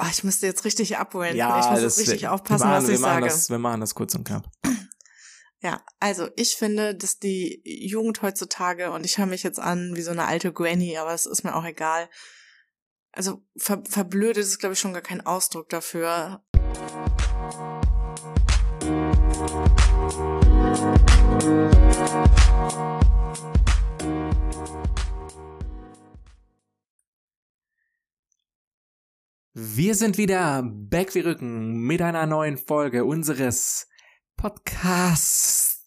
Oh, ich müsste jetzt richtig abholen. Ja, ich muss das- jetzt richtig wir- aufpassen, wir machen, was ich sage. Das, wir machen das kurz und knapp. Ja, also ich finde, dass die Jugend heutzutage, und ich höre mich jetzt an wie so eine alte Granny, aber es ist mir auch egal. Also ver verblödet ist, glaube ich, schon gar kein Ausdruck dafür. Wir sind wieder back wie Rücken mit einer neuen Folge unseres Podcasts.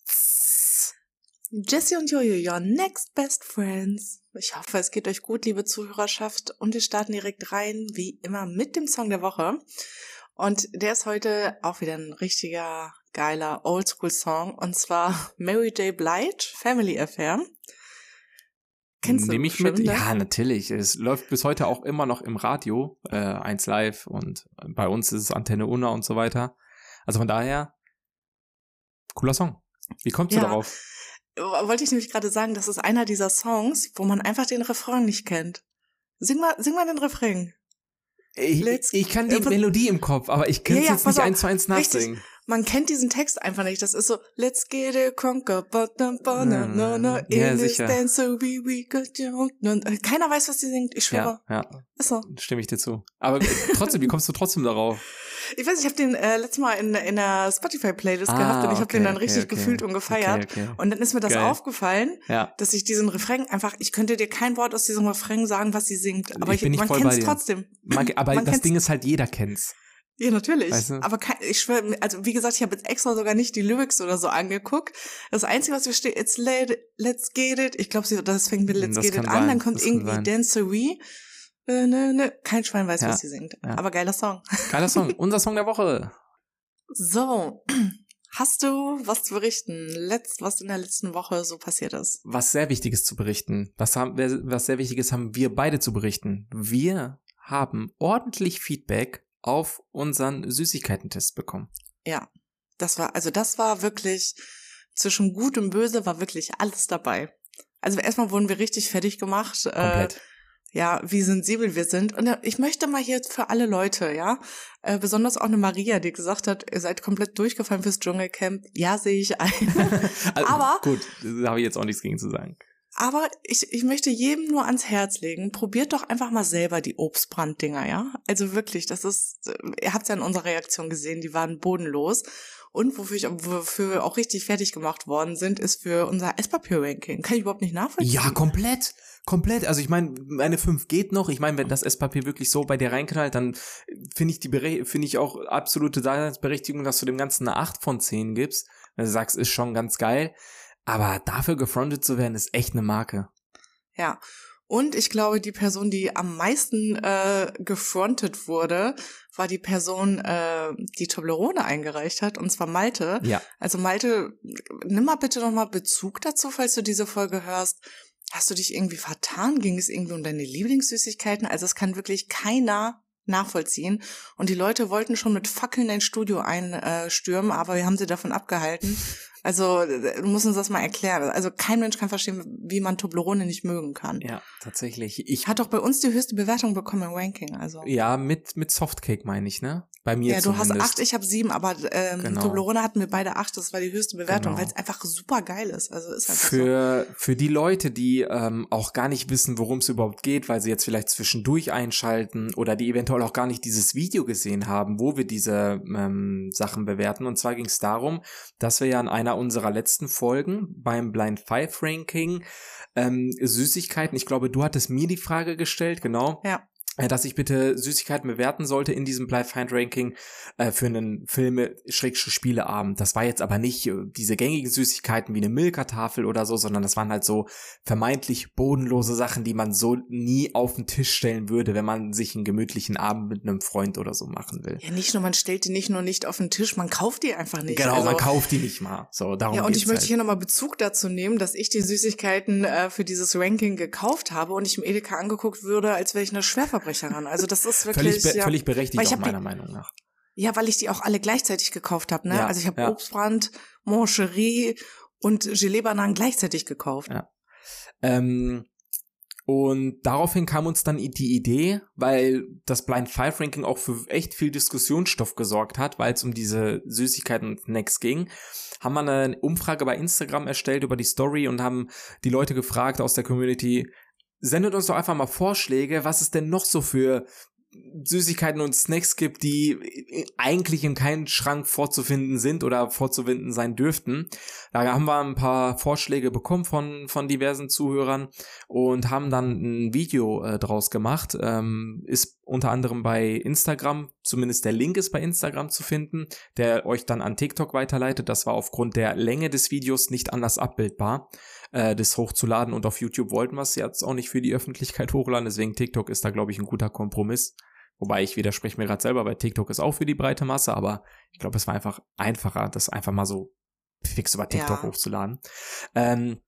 Jesse und Jojo, your next best friends. Ich hoffe, es geht euch gut, liebe Zuhörerschaft. Und wir starten direkt rein, wie immer, mit dem Song der Woche. Und der ist heute auch wieder ein richtiger, geiler Oldschool-Song. Und zwar Mary J. Blige, Family Affair. Kennst du Nehme ich mit? Ja, natürlich. Es läuft bis heute auch immer noch im Radio, äh, 1 Live und bei uns ist es Antenne Una und so weiter. Also von daher, cooler Song. Wie kommst du Ja. darauf? Wollte ich nämlich gerade sagen, das ist einer dieser Songs, wo man einfach den Refrain nicht kennt. Sing mal, sing mal den Refrain. Ich, Let's- ich kann die äh, Melodie im Kopf, aber ich kann es Ja, ja, jetzt nicht auf. eins zu eins nachsingen. Man kennt diesen Text einfach nicht. Das ist so, let's get it conquer, but no, no, no, in this sicher. dance, so we, we got you. Keiner weiß, was die singt. Ich schwöre. Ja, ja, Ist so. stimme ich dir zu. Aber trotzdem, wie kommst du trotzdem darauf? Ich weiß, ich habe den äh, letztes Mal in, in der Spotify-Playlist Ah, gehabt und ich habe okay, den dann richtig okay. gefühlt und gefeiert. Okay. Und dann ist mir das Geil. aufgefallen, Ja, dass ich diesen Refrain einfach, ich könnte dir kein Wort aus diesem Refrain sagen, was sie singt. Aber Ich ich, bin nicht man kennt es trotzdem. man, aber Man das Ding ist halt, jeder kennt's. Ja, natürlich. Weißt du? Aber kein, ich schwöre, also wie gesagt, ich habe jetzt extra sogar nicht die Lyrics oder so angeguckt. Das Einzige, was hier steht, it's let, let's get it. Ich glaube, das fängt mit let's Das get it kann an, sein, dann kommt das irgendwie sein. Dancery. Äh, ne, ne. Kein Schwein weiß, Ja, was sie singt. ja. Aber geiler Song. Geiler Song. Unser Song der Woche. So, hast du was zu berichten? Letzt, was in der letzten Woche so passiert ist? Was sehr Wichtiges zu berichten. Was, haben, was sehr Wichtiges haben wir beide zu berichten. Wir haben ordentlich Feedback auf unseren Süßigkeitentest bekommen. Ja, das war, also das war wirklich, zwischen Gut und Böse war wirklich alles dabei. Also erstmal wurden wir richtig fertig gemacht. Äh, Komplett. ja, wie sensibel wir sind. Und äh, ich möchte mal hier für alle Leute, ja, äh, besonders auch eine Maria, die gesagt hat, ihr seid komplett durchgefallen fürs Dschungelcamp. Ja, sehe ich ein. Also, aber- Gut, da habe ich jetzt auch nichts gegen zu sagen. Aber ich, ich möchte jedem nur ans Herz legen, probiert doch einfach mal selber die Obstbranddinger, ja? Also wirklich, das ist, äh, ihr habt ja in unserer Reaktion gesehen, die waren bodenlos. Und wofür, ich, wofür wir auch richtig fertig gemacht worden sind, ist für unser Esspapier-Ranking. Kann ich überhaupt nicht nachvollziehen. Ja, komplett. Komplett. Also ich meine, meine 5 geht noch. Ich meine, wenn das Esspapier wirklich so bei dir reinknallt, dann finde ich die finde ich auch absolute Daseinsberechtigung, dass du dem Ganzen eine 8 von 10 gibst. Wenn du sagst, ist schon ganz geil. Aber dafür gefrontet zu werden, ist echt eine Marke. Ja. Und ich glaube, die Person, die am meisten äh, gefrontet wurde, war die Person, äh, die Toblerone eingereicht hat, und zwar Malte. Ja. Also Malte, nimm mal bitte nochmal Bezug dazu, falls du diese Folge hörst. Hast du dich irgendwie vertan? Ging es irgendwie um deine Lieblingssüßigkeiten? Also es kann wirklich keiner nachvollziehen. Und die Leute wollten schon mit Fackeln dein Studio einstürmen, aber wir haben sie davon abgehalten. Also du musst uns das mal erklären. Also kein Mensch kann verstehen, wie man Toblerone nicht mögen kann. Ja, tatsächlich. Ich Hat doch bei uns die höchste Bewertung bekommen im Ranking. Also ja, mit mit Softcake meine ich, ne? Bei mir ja, du hast zumindest. acht, ich habe sieben, aber ähm, Genau. Toblerone hatten wir beide acht. Das war die höchste Bewertung, Genau. weil es einfach super geil ist. Also ist einfach so. Für, für die Leute, die ähm, auch gar nicht wissen, worum es überhaupt geht, weil sie jetzt vielleicht zwischendurch einschalten oder die eventuell auch gar nicht dieses Video gesehen haben, wo wir diese ähm, Sachen bewerten. Und zwar ging es darum, dass wir ja in einer unserer letzten Folgen beim Blind Five Ranking ähm, Süßigkeiten, ich glaube, du hattest mir die Frage gestellt, genau. Ja. Äh, dass ich bitte Süßigkeiten bewerten sollte in diesem Blind Find Ranking äh, für einen Filme Spieleabend. Das war jetzt aber nicht äh, diese gängigen Süßigkeiten wie eine Milka-Tafel oder so, sondern das waren halt so vermeintlich bodenlose Sachen, die man so nie auf den Tisch stellen würde, wenn man sich einen gemütlichen Abend mit einem Freund oder so machen will. Ja, nicht nur, man stellt die nicht nur nicht auf den Tisch, man kauft die einfach nicht. Genau, also, man kauft die nicht mal. So, darum Ja, und ich möchte halt. hier nochmal Bezug dazu nehmen, dass ich die Süßigkeiten äh, für dieses Ranking gekauft habe und ich im Edeka angeguckt würde, als wäre ich eine Schwerverbrecherin. Also das ist wirklich völlig, ja, völlig berechtigt auch hab die- meiner Meinung nach. ja, weil ich die auch alle gleichzeitig gekauft habe. Ne? Ja, also ich habe ja. Obstbrand, Moncherie und Gelee-Bananen gleichzeitig gekauft. Ja. Ähm, Und daraufhin kam uns dann die Idee, weil das Blind Five Ranking auch für echt viel Diskussionsstoff gesorgt hat, weil es um diese Süßigkeiten und Snacks ging, haben wir eine Umfrage bei Instagram erstellt über die Story und haben die Leute gefragt aus der Community, sendet uns doch einfach mal Vorschläge, was es denn noch so für Süßigkeiten und Snacks gibt, die eigentlich in keinem Schrank vorzufinden sind oder vorzufinden sein dürften. Da haben wir ein paar Vorschläge bekommen von, von diversen Zuhörern und haben dann ein Video äh, draus gemacht. Ähm, ist unter anderem bei Instagram, zumindest der Link ist bei Instagram zu finden, der euch dann an TikTok weiterleitet. Das war aufgrund der Länge des Videos nicht anders abbildbar äh, das hochzuladen und auf YouTube wollten wir es jetzt auch nicht für die Öffentlichkeit hochladen, deswegen TikTok ist da, glaube ich, ein guter Kompromiss. Wobei ich widerspreche mir gerade selber, weil TikTok ist auch für die breite Masse, aber ich glaube, es war einfach einfacher, das einfach mal so fix über TikTok ja. hochzuladen. Ähm,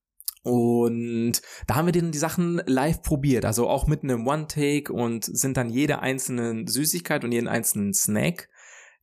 und da haben wir dann die Sachen live probiert, also auch mit einem One-Take und sind dann jede einzelne Süßigkeit und jeden einzelnen Snack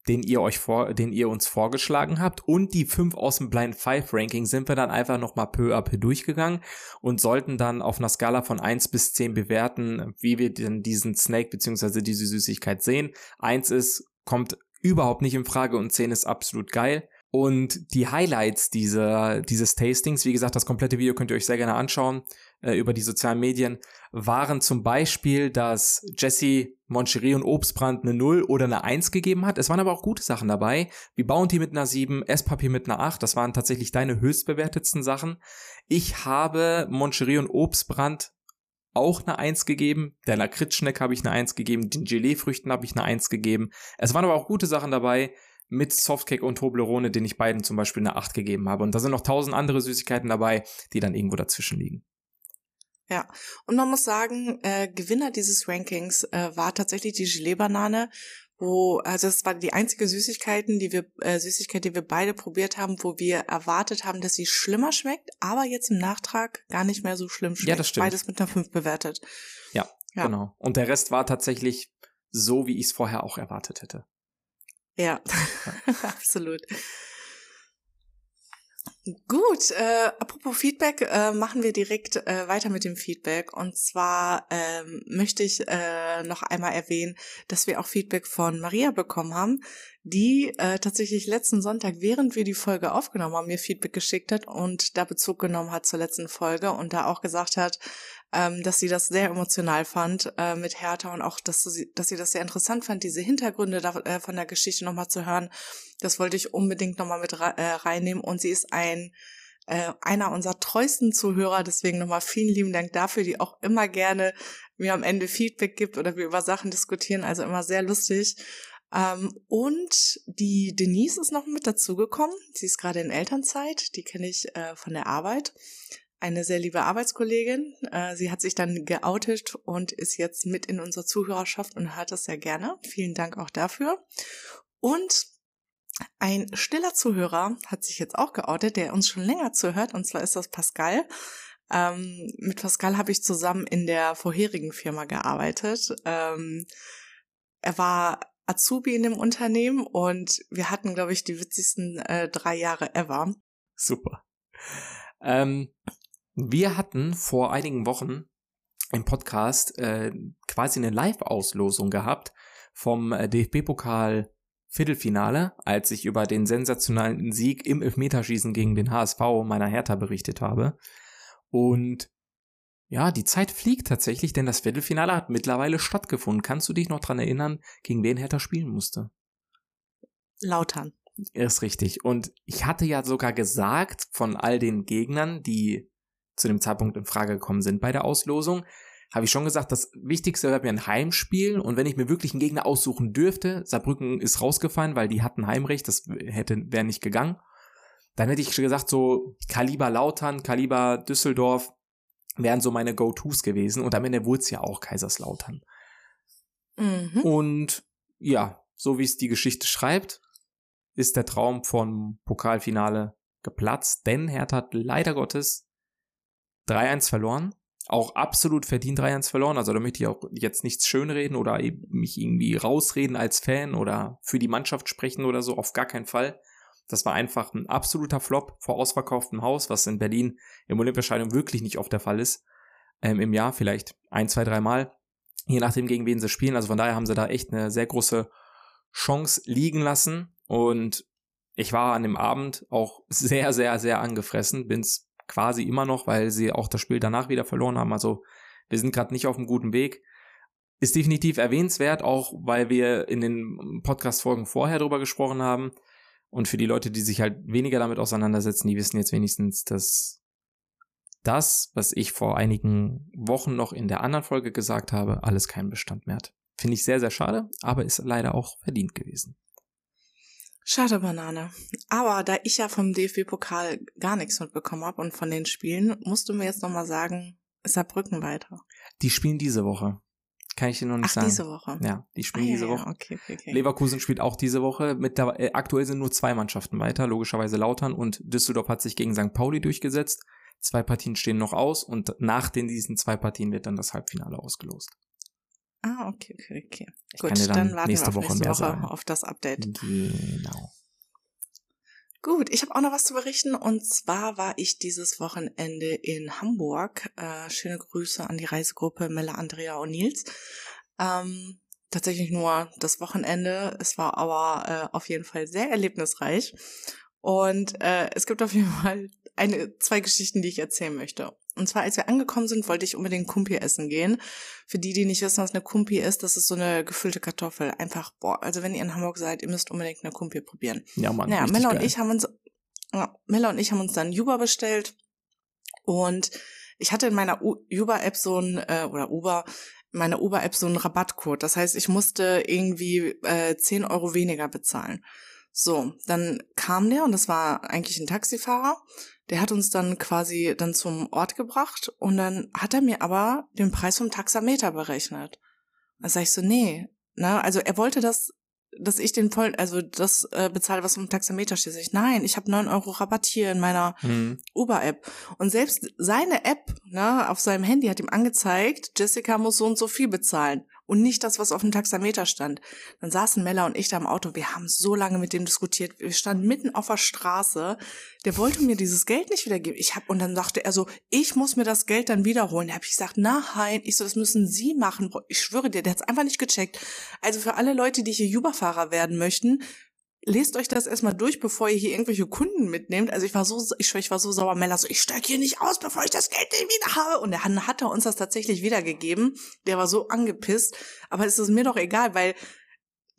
den ihr euch vor, den ihr uns vorgeschlagen habt und die fünf aus dem Blind Five Ranking sind wir dann einfach nochmal peu à peu durchgegangen und sollten dann auf einer Skala von eins bis zehn bewerten, wie wir denn diesen Snake beziehungsweise diese Süßigkeit sehen. Eins ist, kommt überhaupt nicht in Frage und zehn ist absolut geil. Und die Highlights dieser, dieses Tastings, wie gesagt, das komplette Video könnt ihr euch sehr gerne anschauen äh, über die sozialen Medien, waren zum Beispiel, dass Jesse Moncherie und Obstbrand eine 0 oder eine 1 gegeben hat. Es waren aber auch gute Sachen dabei, wie Bounty mit einer 7, Esspapier mit einer 8. Das waren tatsächlich deine höchstbewertetsten Sachen. Ich habe Moncherie und Obstbrand auch eine 1 gegeben. Der Lakritzschneck habe ich eine 1 gegeben. Den Gelee-Früchten habe ich eine 1 gegeben. Es waren aber auch gute Sachen dabei mit Softcake und Toblerone, den ich beiden zum Beispiel eine 8 gegeben habe. Und da sind noch tausend andere Süßigkeiten dabei, die dann irgendwo dazwischen liegen. Ja, und man muss sagen, äh, Gewinner dieses Rankings äh, war tatsächlich die Gelee-Banane, wo, also es war die einzige Süßigkeiten, die wir, äh, Süßigkeit, die wir beide probiert haben, wo wir erwartet haben, dass sie schlimmer schmeckt, aber jetzt im Nachtrag gar nicht mehr so schlimm schmeckt. Ja, das stimmt. Beides mit einer 5 bewertet. Ja, ja, genau. Und der Rest war tatsächlich so, wie ich es vorher auch erwartet hätte. Ja, absolut. Gut, äh, apropos Feedback, äh, machen wir direkt äh, weiter mit dem Feedback. Und zwar ähm, möchte ich äh, noch einmal erwähnen, dass wir auch Feedback von Maria bekommen haben, die äh, tatsächlich letzten Sonntag, während wir die Folge aufgenommen haben, mir Feedback geschickt hat und da Bezug genommen hat zur letzten Folge und da auch gesagt hat, ähm, dass sie das sehr emotional fand äh, mit Hertha und auch, dass sie, dass sie das sehr interessant fand, diese Hintergründe da, äh, von der Geschichte nochmal zu hören. Das wollte ich unbedingt nochmal mit äh, reinnehmen und sie ist ein äh, einer unserer treuesten Zuhörer, deswegen nochmal vielen lieben Dank dafür, die auch immer gerne mir am Ende Feedback gibt oder wir über Sachen diskutieren, also immer sehr lustig. Ähm, und die Denise ist noch mit dazugekommen. Sie ist gerade in Elternzeit, die kenne ich äh, von der Arbeit eine sehr liebe Arbeitskollegin. Äh, sie hat sich dann geoutet und ist jetzt mit in unserer Zuhörerschaft und hört das sehr gerne. Vielen Dank auch dafür. Und ein stiller Zuhörer hat sich jetzt auch geoutet, der uns schon länger zuhört, und zwar ist das Pascal. Ähm, mit Pascal habe ich zusammen in der vorherigen Firma gearbeitet. Ähm, er war Azubi in dem Unternehmen und wir hatten, glaube ich, die witzigsten äh, drei Jahre ever. Super. Ähm, wir hatten vor einigen Wochen im Podcast äh, quasi eine Live-Auslosung gehabt vom äh, DFB-Pokal Viertelfinale, als ich über den sensationalen Sieg im Elfmeterschießen gegen den HSV meiner Hertha berichtet habe. Und ja, die Zeit fliegt tatsächlich, denn das Viertelfinale hat mittlerweile stattgefunden. Kannst du dich noch dran erinnern, gegen wen Hertha spielen musste? Lautern. Ist richtig. Und ich hatte ja sogar gesagt, von all den Gegnern, die zu dem Zeitpunkt in Frage gekommen sind bei der Auslosung, habe ich schon gesagt, das Wichtigste wäre mir ein Heimspiel und wenn ich mir wirklich einen Gegner aussuchen dürfte, Saarbrücken ist rausgefallen, weil die hatten Heimrecht, das hätte wäre nicht gegangen. Dann hätte ich gesagt, so Kaliber Lautern, Kaliber Düsseldorf wären so meine Go-Tos gewesen und am Ende wurde es ja auch Kaiserslautern. Mhm. Und ja, so wie es die Geschichte schreibt, ist der Traum vom Pokalfinale geplatzt, denn Hertha hat leider Gottes 3-1 verloren. Auch absolut verdient 3-1 verloren. Also da möchte ich auch jetzt nichts schönreden oder mich irgendwie rausreden als Fan oder für die Mannschaft sprechen oder so. Auf gar keinen Fall. Das war einfach ein absoluter Flop vor ausverkauftem Haus, was in Berlin im Olympiastadion wirklich nicht oft der Fall ist. ähm, im Jahr, vielleicht ein, zwei, drei Mal, je nachdem, gegen wen sie spielen. Also von daher haben sie da echt eine sehr große Chance liegen lassen. Und ich war an dem Abend auch sehr, sehr, sehr angefressen. Bin's quasi immer noch, weil sie auch das Spiel danach wieder verloren haben. Also wir sind gerade nicht auf einem guten Weg. Ist definitiv erwähnenswert, auch weil wir in den Podcast-Folgen vorher drüber gesprochen haben. Und für die Leute, die sich halt weniger damit auseinandersetzen, die wissen jetzt wenigstens, dass das, was ich vor einigen Wochen noch in der anderen Folge gesagt habe, alles keinen Bestand mehr hat. Finde ich sehr, sehr schade, aber ist leider auch verdient gewesen. Schade Banane. Aber da ich ja vom DFB-Pokal gar nichts mitbekommen habe und von den Spielen, musst du mir jetzt nochmal sagen, ist Saarbrücken weiter? Die spielen diese Woche. Kann ich dir noch nicht Ach, sagen. diese Woche. Ja, die spielen Ah, diese ja, Woche. Ja, okay, okay, okay. Leverkusen spielt auch diese Woche. Mit der, äh, aktuell sind nur zwei Mannschaften weiter, logischerweise Lautern und Düsseldorf hat sich gegen St. Pauli durchgesetzt. Zwei Partien stehen noch aus und nach den diesen zwei Partien wird dann das Halbfinale ausgelost. Ah, okay, okay, okay. Ich Gut, dann, dann warten nächste wir auf Woche nächste Woche sagen. auf das Update. Genau. Gut, ich habe auch noch was zu berichten und zwar war ich dieses Wochenende in Hamburg. Äh, schöne Grüße an die Reisegruppe Mella, Andrea und Nils. Ähm, tatsächlich nur das Wochenende. Es war aber äh, auf jeden Fall sehr erlebnisreich. Und äh, es gibt auf jeden Fall eine, zwei Geschichten, die ich erzählen möchte. Und zwar, als wir angekommen sind, wollte ich unbedingt Kumpi essen gehen. Für die, die nicht wissen, was eine Kumpi ist, das ist so eine gefüllte Kartoffel. Einfach, boah, also wenn ihr in Hamburg seid, ihr müsst unbedingt eine Kumpi probieren. Ja, Mann. Naja, Mella und ich haben uns, ja, Mella und ich haben uns dann Uber bestellt und ich hatte in meiner Uber-App so ein, äh, oder Uber, in meiner Uber-App so einen Rabattcode. Das heißt, ich musste irgendwie äh, 10 Euro weniger bezahlen. So, dann kam der und das war eigentlich ein Taxifahrer. Der hat uns dann quasi dann zum Ort gebracht und dann hat er mir aber den Preis vom Taxameter berechnet. Da sag ich so, nee, ne, also er wollte das, dass ich den vollen, also das äh, bezahle, was vom Taxameter steht. Sag ich, nein, ich habe 9 Euro Rabatt hier in meiner Hm. Uber-App. Und selbst seine App, ne, auf seinem Handy hat ihm angezeigt, Jessica muss so und so viel bezahlen. Und nicht das, was auf dem Taxameter stand. Dann saßen Mella und ich da im Auto. Wir haben so lange mit dem diskutiert. Wir standen mitten auf der Straße. Der wollte mir dieses Geld nicht wiedergeben. Ich hab, und dann sagte er so, ich muss mir das Geld dann wiederholen. Da habe ich gesagt, nein. Ich so, das müssen Sie machen. Ich schwöre dir, der hat's einfach nicht gecheckt. Also für alle Leute, die hier Uber-Fahrer werden möchten, lest euch das erstmal durch, bevor ihr hier irgendwelche Kunden mitnehmt. Also ich war so, ich, ich war so sauer, Mella, so, ich steig hier nicht aus, bevor ich das Geld nicht wieder habe. Und dann hat er uns das tatsächlich wiedergegeben. Der war so angepisst. Aber es ist mir doch egal, weil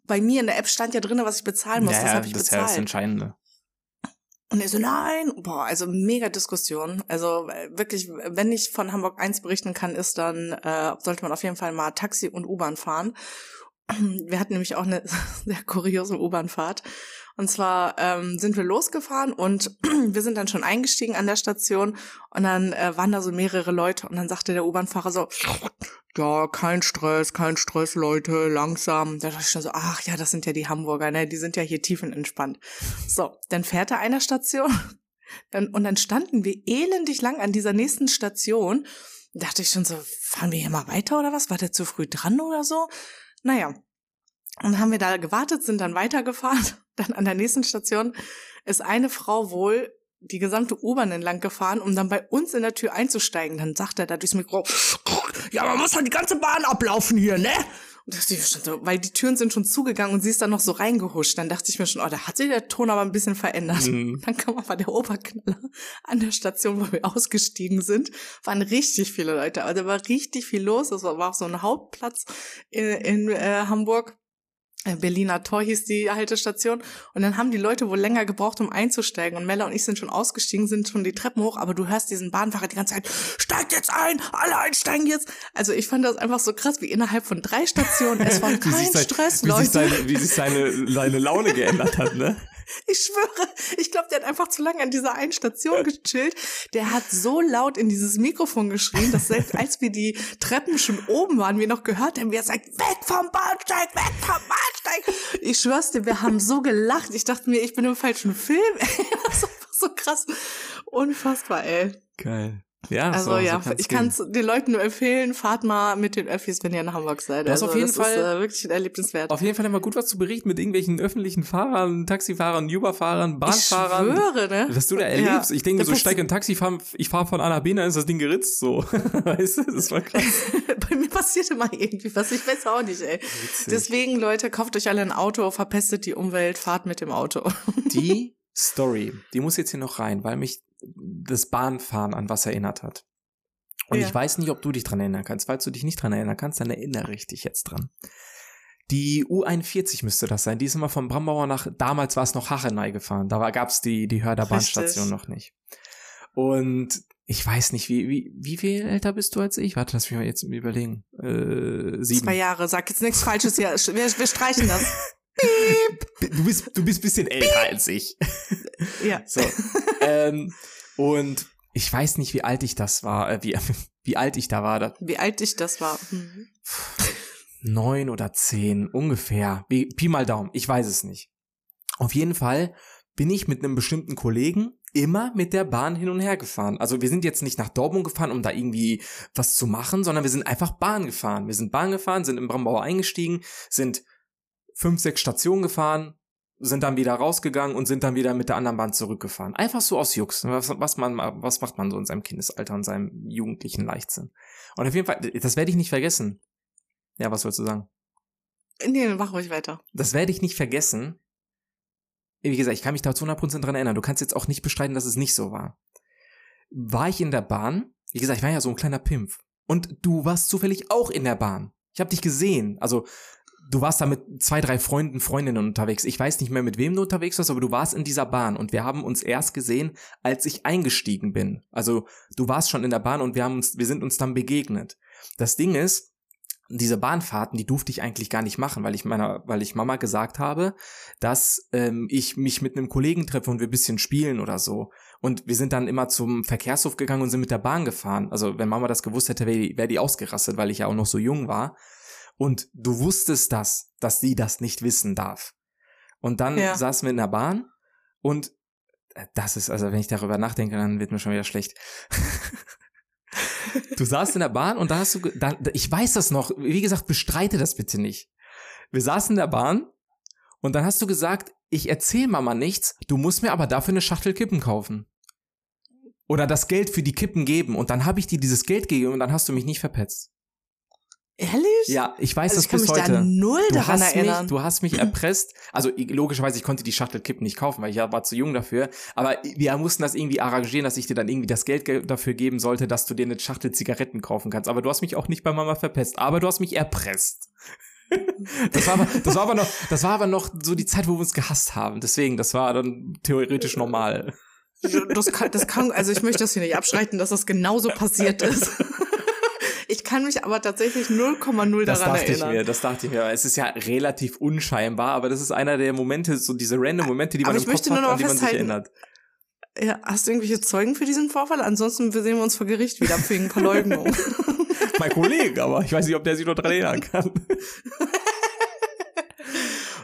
bei mir in der App stand ja drin, was ich bezahlen muss. Ja, das habe ich das ist ja das bezahlt. Entscheidende. Und er so, nein, boah, also mega Diskussion. Also äh, wirklich, wenn ich von Hamburg 1 berichten kann, ist dann, äh, sollte man auf jeden Fall mal Taxi und U-Bahn fahren. Wir hatten nämlich auch eine sehr kuriose U-Bahn-Fahrt. Und zwar ähm, sind wir losgefahren und wir sind dann schon eingestiegen an der Station und dann äh, waren da so mehrere Leute und dann sagte der U-Bahn-Fahrer so, ja, kein Stress, kein Stress, Leute, langsam. Da dachte ich schon so, ach ja, das sind ja die Hamburger, ne? Die sind ja hier tiefenentspannt. So, dann fährt er einer Station dann, und dann standen wir elendig lang an dieser nächsten Station. Da dachte ich schon so, fahren wir hier mal weiter oder was? War der zu früh dran oder so? Naja, und haben wir da gewartet, sind dann weitergefahren. Dann an der nächsten Station ist eine Frau wohl die gesamte U-Bahn entlang gefahren, um dann bei uns in der Tür einzusteigen. Dann sagt er da durchs Mikro, ja, man muss halt die ganze Bahn ablaufen hier, ne? So, weil die Türen sind schon zugegangen und sie ist dann noch so reingehuscht. Dann dachte ich mir schon, oh, da hat sich der Ton aber ein bisschen verändert. Mhm. Dann kam aber der Oberknaller an der Station, wo wir ausgestiegen sind. Waren richtig viele Leute. Also da war richtig viel los. Das war, war auf so ein Hauptplatz in, in äh, Hamburg. Äh, Berliner Tor hieß die Haltestation. Und dann haben die Leute wohl länger gebraucht, um einzusteigen. Und Mella und ich sind schon ausgestiegen, sind schon die Treppen hoch. Aber du hörst diesen Bahnfahrer die ganze Zeit, steigt jetzt ein, alle einsteigen jetzt. Also ich fand das einfach so krass, wie innerhalb von drei Stationen. Es war kein sich sein- Stress, wie Leute. Sich seine, wie sich seine, seine Laune geändert hat, ne? Ich schwöre, ich glaube, der hat einfach zu lange an dieser einen Station gechillt. Der hat so laut in dieses Mikrofon geschrien, dass selbst als wir die Treppen schon oben waren, wir noch gehört haben, wie er sagt, weg vom Bahnsteig, weg vom Bahnsteig. Ich schwör's dir, wir haben so gelacht. Ich dachte mir, ich bin im falschen Film. Ey, das war so krass. Unfassbar, ey. Geil. Ja, Also so, ja, so kann's ich kann es den Leuten nur empfehlen, fahrt mal mit den Öffis, wenn ihr in Hamburg seid. Du hast also auf jeden das Fall- ist äh, wirklich ein Erlebniswert. Auf jeden Fall immer gut was zu berichten mit irgendwelchen öffentlichen Fahrern, Taxifahrern, Uber-Fahrern, Bahnfahrern. Ich schwöre, ne? Was du da Ja. erlebst. Ich denke so, ich steige in ein Taxi, fahr, ich fahre von A nach B, dann ist das Ding geritzt, so. weißt du, das war krass. Bei mir passiert immer irgendwie was, ich weiß auch nicht, ey. Deswegen, Leute, kauft euch alle ein Auto, verpestet die Umwelt, fahrt mit dem Auto. Die Story, die muss jetzt hier noch rein, weil mich das Bahnfahren an was erinnert hat. Und Ja. ich weiß nicht, ob du dich dran erinnern kannst. Falls du dich nicht dran erinnern kannst, dann erinnere ich dich jetzt dran. Die U41 müsste das sein. Die ist immer von Brambauer nach, damals war es noch Hachenei gefahren. Da gab es die, die Hörder Bahnstation noch nicht. Und ich weiß nicht, wie, wie, wie viel älter bist du als ich? Warte, lass mich mal jetzt überlegen. Äh, sieben. Zwei Jahre, sag jetzt nichts Falsches hier. Wir, wir streichen das. Du bist, du bist bisschen älter als ich. Ja. So. ähm, und ich weiß nicht, wie alt ich das war, äh, wie, wie alt ich da war. Da, Wie alt ich das war. Mhm. neun oder zehn, ungefähr. Wie, Pi mal Daumen, ich weiß es nicht. Auf jeden Fall bin ich mit einem bestimmten Kollegen immer mit der Bahn hin und her gefahren. Also wir sind jetzt nicht nach Dortmund gefahren, um da irgendwie was zu machen, sondern wir sind einfach Bahn gefahren. Wir sind Bahn gefahren, sind im Brambauer eingestiegen, sind fünf, sechs Stationen gefahren, sind dann wieder rausgegangen und sind dann wieder mit der anderen Bahn zurückgefahren. Einfach so aus Jux. Was, was, man, was macht man so in seinem Kindesalter und seinem jugendlichen Leichtsinn? Und auf jeden Fall, das werde ich nicht vergessen. Ja, was wolltest du sagen? Nee, mach ruhig weiter. Das werde ich nicht vergessen. Wie gesagt, ich kann mich da zu 100% dran erinnern. Du kannst jetzt auch nicht bestreiten, dass es nicht so war. War ich in der Bahn? Wie gesagt, ich war ja so ein kleiner Pimpf. Und du warst zufällig auch in der Bahn. Ich habe dich gesehen. Also, du warst da mit zwei, drei Freunden, Freundinnen unterwegs. Ich weiß nicht mehr, mit wem du unterwegs warst, aber du warst in dieser Bahn. Und wir haben uns erst gesehen, als ich eingestiegen bin. Also, du warst schon in der Bahn und wir haben uns, wir sind uns dann begegnet. Das Ding ist, diese Bahnfahrten, die durfte ich eigentlich gar nicht machen, weil ich meiner, weil ich Mama gesagt habe, dass ähm, ich mich mit einem Kollegen treffe und wir bisschen spielen oder so. Und wir sind dann immer zum Verkehrshof gegangen und sind mit der Bahn gefahren. Also wenn Mama das gewusst hätte, wäre die, wär die ausgerastet, weil ich ja auch noch so jung war. Und du wusstest das, dass sie das nicht wissen darf. Und dann Ja. saßen wir in der Bahn und äh, das ist, also wenn ich darüber nachdenke, dann wird mir schon wieder schlecht. Du saßt in der Bahn und da hast du, da- ich weiß das noch, wie gesagt, bestreite das bitte nicht. Wir saßen in der Bahn und dann hast du gesagt, ich erzähl Mama nichts, du musst mir aber dafür eine Schachtel Kippen kaufen. Oder das Geld für die Kippen geben und dann habe ich dir dieses Geld gegeben und dann hast du mich nicht verpetzt. Ehrlich? Ja, ich weiß Also das ich kann bis mich heute. da null Du daran hast, erinnern. mich, du hast mich erpresst. Also ich- logischerweise, ich konnte die Schachtel Kippen nicht kaufen, weil ich ja war zu jung dafür. Aber wir mussten das irgendwie arrangieren, dass ich dir dann irgendwie das Geld ge- dafür geben sollte, dass du dir eine Schachtel Zigaretten kaufen kannst. Aber du hast mich auch nicht bei Mama verpesst. Aber du hast mich erpresst. Das war, aber, das war aber noch, das war aber noch so die Zeit, wo wir uns gehasst haben. Deswegen, das war dann theoretisch normal. Das kann, das kann, also ich möchte das hier nicht abschreiten, dass das genauso passiert ist. Ich kann mich aber tatsächlich 0,0 Das daran dachte ich erinnern. mir, das dachte ich mir. Es ist ja relativ unscheinbar, aber das ist einer der Momente, so diese random Momente, die man Aber im ich Kopf möchte hat, nur noch an die man sich erinnert. Ja, hast du irgendwelche Zeugen für diesen Vorfall? Ansonsten sehen wir uns vor Gericht wieder wegen Verleugnung. mein Kollege, aber ich weiß nicht, ob der sich noch dran erinnern kann.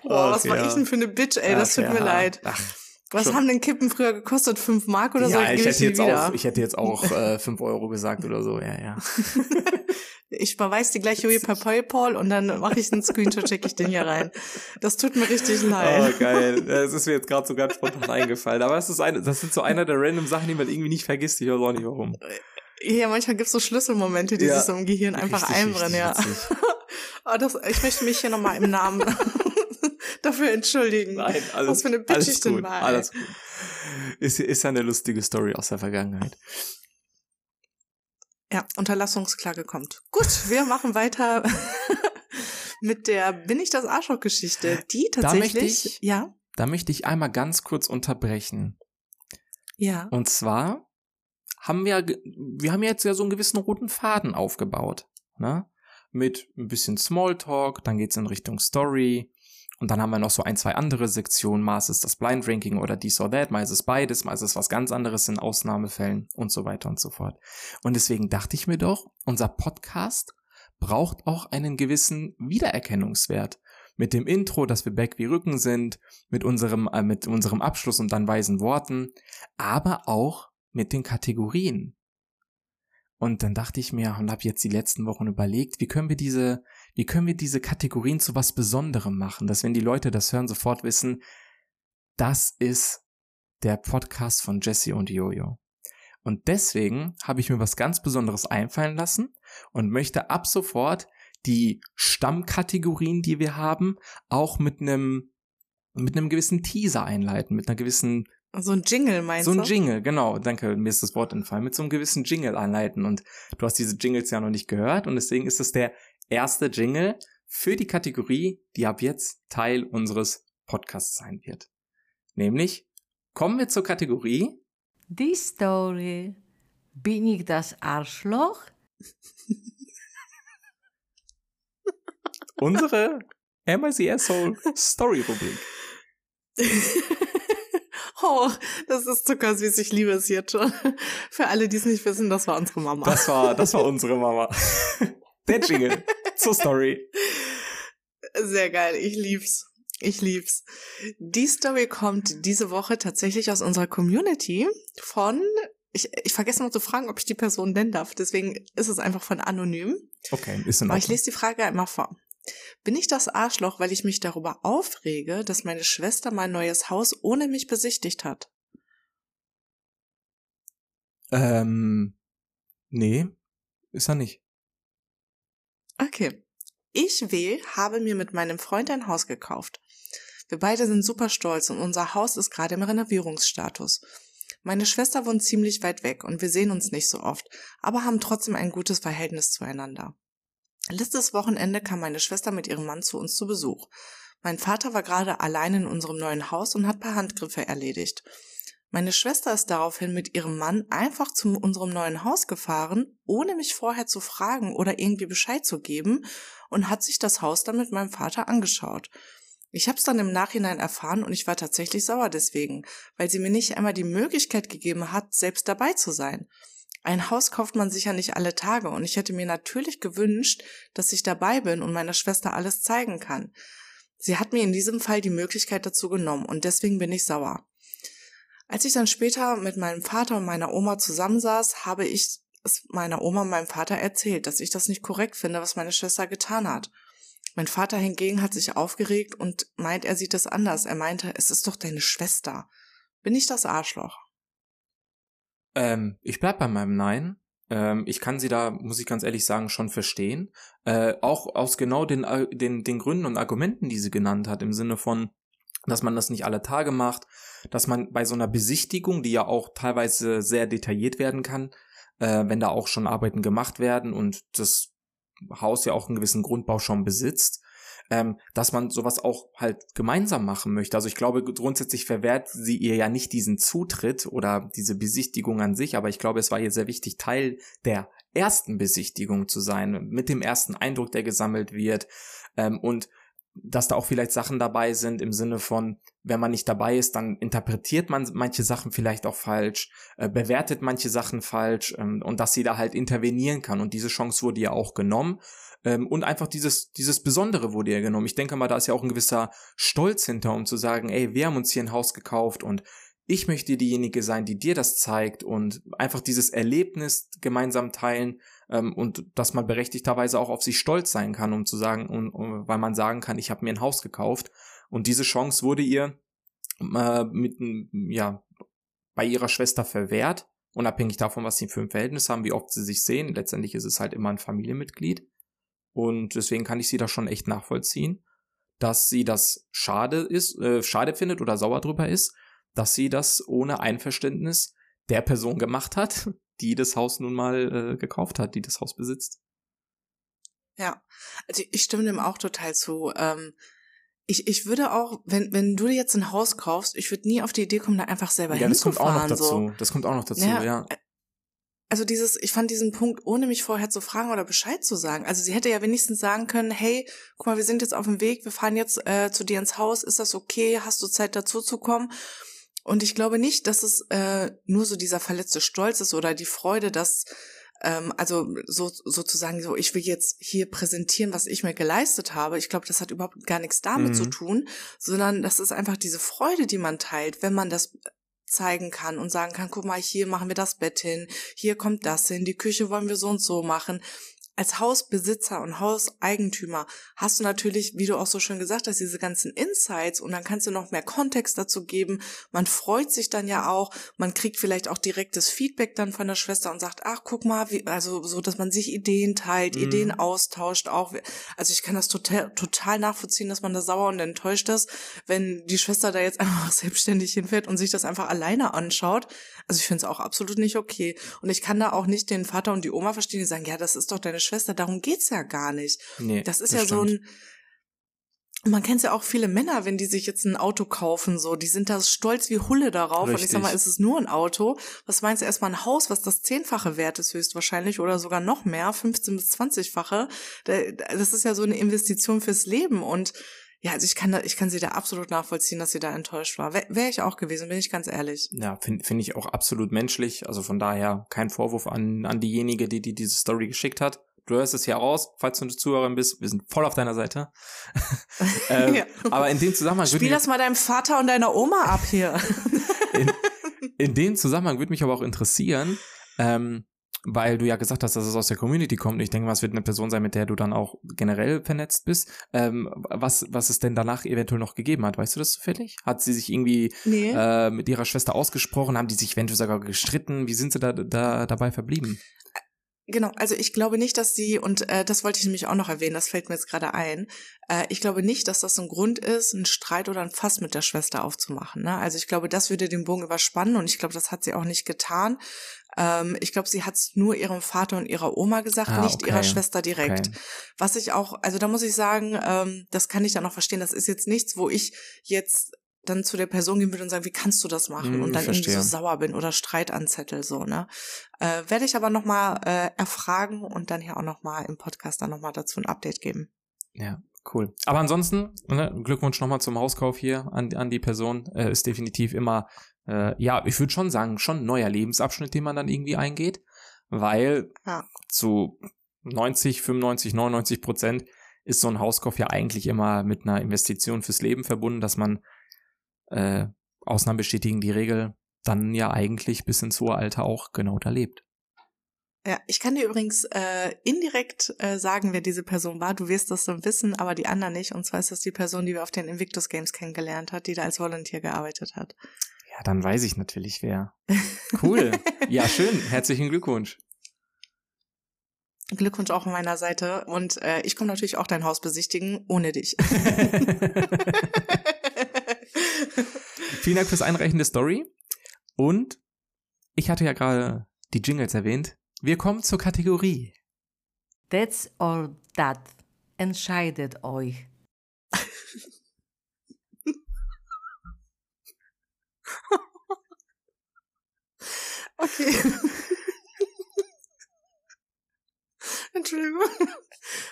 Boah, was Okay, war ja. ich denn für eine Bitch, ey, das Ach, tut mir ja. leid. Ach, Was schon. haben denn Kippen früher gekostet? Fünf Mark oder so? ja, ich Gebe hätte jetzt wieder. auch, ich hätte jetzt auch äh, 5 Euro gesagt oder so, ja, ja. Ich überweise die gleich Joey per Paypal und dann mache ich einen Screenshot, schicke ich den hier rein. Das tut mir richtig leid. Oh, geil. Das ist mir jetzt gerade so ganz spontan eingefallen. Aber das ist eine, das sind so einer der random Sachen, die man irgendwie nicht vergisst. Ich weiß auch nicht warum. Ja, manchmal gibt's so Schlüsselmomente, die Ja. sich so im Gehirn einfach Richtig, einbrennen, ja. richtig witzig. Aber das, ich möchte mich hier nochmal im Namen dafür entschuldigen. Nein, alles, Was für eine Bitch ich denn war. Alles gut. Ist, ist ja eine lustige Story aus der Vergangenheit. Ja, Unterlassungsklage kommt. Gut, wir machen weiter mit der Bin ich das Arschloch-Geschichte. Die Da tatsächlich, ich- ja, Da möchte ich einmal ganz kurz unterbrechen. ja, Und zwar haben wir, wir haben jetzt ja so einen gewissen roten Faden aufgebaut, ne? Mit ein bisschen Smalltalk, dann geht's in Richtung Story. Und dann haben wir noch so ein, zwei andere Sektionen. Mal ist das Blind Ranking oder dies or that, mal ist es beides, mal ist es was ganz anderes in Ausnahmefällen und so weiter und so fort. Und deswegen dachte ich mir doch, unser Podcast braucht auch einen gewissen Wiedererkennungswert. Mit dem Intro, dass wir back wie Rücken sind, mit unserem, äh, mit unserem Abschluss und dann weisen Worten, aber auch mit den Kategorien. Und dann dachte ich mir und habe jetzt die letzten Wochen überlegt, wie können wir diese, wie können wir diese Kategorien zu was Besonderem machen, dass wenn die Leute das hören, sofort wissen, das ist der Podcast von Jesse und Jojo. Und deswegen habe ich mir was ganz Besonderes einfallen lassen und möchte ab sofort die Stammkategorien, die wir haben, auch mit einem mit einem gewissen Teaser einleiten, mit einer gewissen so ein Jingle meinst du? So ein Jingle, genau. Danke, mir ist das Wort entfallen. Mit so einem gewissen Jingle einleiten. Und du hast diese Jingles ja noch nicht gehört. Und deswegen ist es der erste Jingle für die Kategorie, die ab jetzt Teil unseres Podcasts sein wird. Nämlich kommen wir zur Kategorie. Die Story. Bin ich das Arschloch? Unsere MIC Soul Story Rubrik. Oh, das ist zuckersüß. Ich liebe es jetzt schon. Für alle, die es nicht wissen, das war unsere Mama. Das war, das war unsere Mama. Der Jingle zur Story. Sehr geil. Ich lieb's. Ich lieb's. Die Story kommt diese Woche tatsächlich aus unserer Community von, ich, ich vergesse noch zu fragen, ob ich die Person nennen darf. Deswegen ist es einfach von anonym. Okay, ist in Aber ich lese die Frage einmal vor. Bin ich das Arschloch, weil ich mich darüber aufrege, dass meine Schwester mein neues Haus ohne mich besichtigt hat? Ähm, nee, ist er nicht. Okay. Ich, W, habe mir mit meinem Freund ein Haus gekauft. Wir beide sind super stolz und unser Haus ist gerade im Renovierungsstatus. Meine Schwester wohnt ziemlich weit weg und wir sehen uns nicht so oft, aber haben trotzdem ein gutes Verhältnis zueinander. Letztes Wochenende kam meine Schwester mit ihrem Mann zu uns zu Besuch. Mein Vater war gerade allein in unserem neuen Haus und hat paar Handgriffe erledigt. Meine Schwester ist daraufhin mit ihrem Mann einfach zu unserem neuen Haus gefahren, ohne mich vorher zu fragen oder irgendwie Bescheid zu geben, und hat sich das Haus dann mit meinem Vater angeschaut. Ich hab's dann im Nachhinein erfahren und ich war tatsächlich sauer deswegen, weil sie mir nicht einmal die Möglichkeit gegeben hat, selbst dabei zu sein. Ein Haus kauft man sicher nicht alle Tage und ich hätte mir natürlich gewünscht, dass ich dabei bin und meiner Schwester alles zeigen kann. Sie hat mir in diesem Fall die Möglichkeit dazu genommen und deswegen bin ich sauer. Als ich dann später mit meinem Vater und meiner Oma zusammensaß, habe ich es meiner Oma und meinem Vater erzählt, dass ich das nicht korrekt finde, was meine Schwester getan hat. Mein Vater hingegen hat sich aufgeregt und meint, er sieht das anders. Er meinte, es ist doch deine Schwester. Bin ich das Arschloch? Ähm, ich bleib bei meinem Nein. Ähm, ich kann sie da, muss ich ganz ehrlich sagen, schon verstehen. Äh, auch aus genau den, äh, den, den Gründen und Argumenten, die sie genannt hat, im Sinne von, dass man das nicht alle Tage macht, dass man bei so einer Besichtigung, die ja auch teilweise sehr detailliert werden kann, äh, wenn da auch schon Arbeiten gemacht werden und das Haus ja auch einen gewissen Grundbau schon besitzt, ähm, dass man sowas auch halt gemeinsam machen möchte. Also ich glaube, grundsätzlich verwehrt sie ihr ja nicht diesen Zutritt oder diese Besichtigung an sich, aber ich glaube, es war ihr sehr wichtig, Teil der ersten Besichtigung zu sein, mit dem ersten Eindruck, der gesammelt wird ähm, und dass da auch vielleicht Sachen dabei sind im Sinne von, wenn man nicht dabei ist, dann interpretiert man manche Sachen vielleicht auch falsch, äh, bewertet manche Sachen falsch ähm, und dass sie da halt intervenieren kann. Und diese Chance wurde ja auch genommen. Ähm, und einfach dieses, dieses Besondere wurde ja genommen. Ich denke mal, da ist ja auch ein gewisser Stolz hinter, um zu sagen, ey, wir haben uns hier ein Haus gekauft und ich möchte diejenige sein, die dir das zeigt und einfach dieses Erlebnis gemeinsam teilen ähm, und dass man berechtigterweise auch auf sich stolz sein kann, um zu sagen, um, um, weil man sagen kann, ich habe mir ein Haus gekauft und diese Chance wurde ihr äh, mit ja bei ihrer Schwester verwehrt, unabhängig davon, was sie für ein Verhältnis haben, wie oft sie sich sehen. Letztendlich ist es halt immer ein Familienmitglied. Und deswegen kann ich sie da schon echt nachvollziehen, dass sie das schade ist, äh, schade findet oder sauer drüber ist, dass sie das ohne Einverständnis der Person gemacht hat, die das Haus nun mal äh, gekauft hat, die das Haus besitzt. Ja, also ich stimme dem auch total zu. Ähm, ich, ich würde auch, wenn, wenn du dir jetzt ein Haus kaufst, ich würde nie auf die Idee kommen, da einfach selber ja, das kommt auch noch dazu. So. Das kommt auch noch dazu, ja. ja also dieses, ich fand diesen Punkt, ohne mich vorher zu fragen oder Bescheid zu sagen. Also sie hätte ja wenigstens sagen können, hey, guck mal, wir sind jetzt auf dem Weg, wir fahren jetzt äh, zu dir ins Haus, ist das okay? Hast du Zeit dazu zu kommen? Und ich glaube nicht, dass es äh, nur so dieser verletzte Stolz ist oder die Freude, dass ähm, also so sozusagen so, ich will jetzt hier präsentieren, was ich mir geleistet habe. Ich glaube, das hat überhaupt gar nichts damit mhm. zu tun, sondern das ist einfach diese Freude, die man teilt, wenn man das zeigen kann und sagen kann, guck mal, hier machen wir das Bett hin, hier kommt das hin, die Küche wollen wir so und so machen als Hausbesitzer und Hauseigentümer hast du natürlich, wie du auch so schön gesagt hast, diese ganzen Insights und dann kannst du noch mehr Kontext dazu geben. Man freut sich dann ja auch, man kriegt vielleicht auch direktes Feedback dann von der Schwester und sagt, ach, guck mal, wie, also so, dass man sich Ideen teilt, mhm. Ideen austauscht auch. Also ich kann das total, total nachvollziehen, dass man da sauer und enttäuscht ist, wenn die Schwester da jetzt einfach selbstständig hinfährt und sich das einfach alleine anschaut. Also ich finde es auch absolut nicht okay. Und ich kann da auch nicht den Vater und die Oma verstehen, die sagen, ja, das ist doch deine Schwester, darum geht's ja gar nicht. Nee, das ist das ja stimmt. so ein, man kennt ja auch viele Männer, wenn die sich jetzt ein Auto kaufen, so, die sind da stolz wie Hulle darauf. Richtig. Und ich sag mal, ist es nur ein Auto? Was meinst du erstmal ein Haus, was das zehnfache wert ist höchstwahrscheinlich oder sogar noch mehr, 15 bis 20-fache? Das ist ja so eine Investition fürs Leben und ja, also ich kann da, ich kann sie da absolut nachvollziehen, dass sie da enttäuscht war. Wäre wär ich auch gewesen, bin ich ganz ehrlich. Ja, finde find ich auch absolut menschlich. Also von daher kein Vorwurf an, an diejenige, die, die diese Story geschickt hat du hörst es hier raus, falls du eine Zuhörerin bist, wir sind voll auf deiner Seite. ähm, ja. Aber in dem Zusammenhang. Spiel das mal deinem Vater und deiner Oma ab hier. in, in dem Zusammenhang würde mich aber auch interessieren, ähm, weil du ja gesagt hast, dass es aus der Community kommt. Ich denke mal, es wird eine Person sein, mit der du dann auch generell vernetzt bist. Ähm, was, was es denn danach eventuell noch gegeben hat, weißt du das zufällig? Hat sie sich irgendwie nee. äh, mit ihrer Schwester ausgesprochen? Haben die sich eventuell sogar gestritten? Wie sind sie da, da dabei verblieben? Genau, also ich glaube nicht, dass sie, und äh, das wollte ich nämlich auch noch erwähnen, das fällt mir jetzt gerade ein, äh, ich glaube nicht, dass das ein Grund ist, einen Streit oder ein Fass mit der Schwester aufzumachen. Ne? Also ich glaube, das würde den Bogen überspannen und ich glaube, das hat sie auch nicht getan. Ähm, ich glaube, sie hat es nur ihrem Vater und ihrer Oma gesagt, ah, nicht okay. ihrer Schwester direkt. Okay. Was ich auch, also da muss ich sagen, ähm, das kann ich dann auch verstehen, das ist jetzt nichts, wo ich jetzt dann zu der Person gehen würde und sagen, wie kannst du das machen? Mm, und dann irgendwie so sauer bin oder Streit anzettel, so, ne? Äh, Werde ich aber nochmal äh, erfragen und dann hier auch nochmal im Podcast dann nochmal dazu ein Update geben. Ja, cool. Aber ansonsten, ne, Glückwunsch nochmal zum Hauskauf hier an, an die Person. Äh, ist definitiv immer, äh, ja, ich würde schon sagen, schon ein neuer Lebensabschnitt, den man dann irgendwie eingeht. Weil ja. zu 90, 95, 99 Prozent ist so ein Hauskauf ja eigentlich immer mit einer Investition fürs Leben verbunden, dass man äh, Ausnahmen bestätigen die Regel, dann ja eigentlich bis ins hohe Alter auch genau da lebt. Ja, ich kann dir übrigens äh, indirekt äh, sagen, wer diese Person war. Du wirst das dann wissen, aber die anderen nicht. Und zwar ist das die Person, die wir auf den Invictus Games kennengelernt hat, die da als Volunteer gearbeitet hat. Ja, dann weiß ich natürlich wer. Cool. ja, schön. Herzlichen Glückwunsch. Glückwunsch auch von meiner Seite. Und äh, ich komme natürlich auch dein Haus besichtigen, ohne dich. Vielen Dank fürs Einreichen der Story. Und ich hatte ja gerade die Jingles erwähnt. Wir kommen zur Kategorie. That's or that. Entscheidet euch. Okay. Entschuldigung.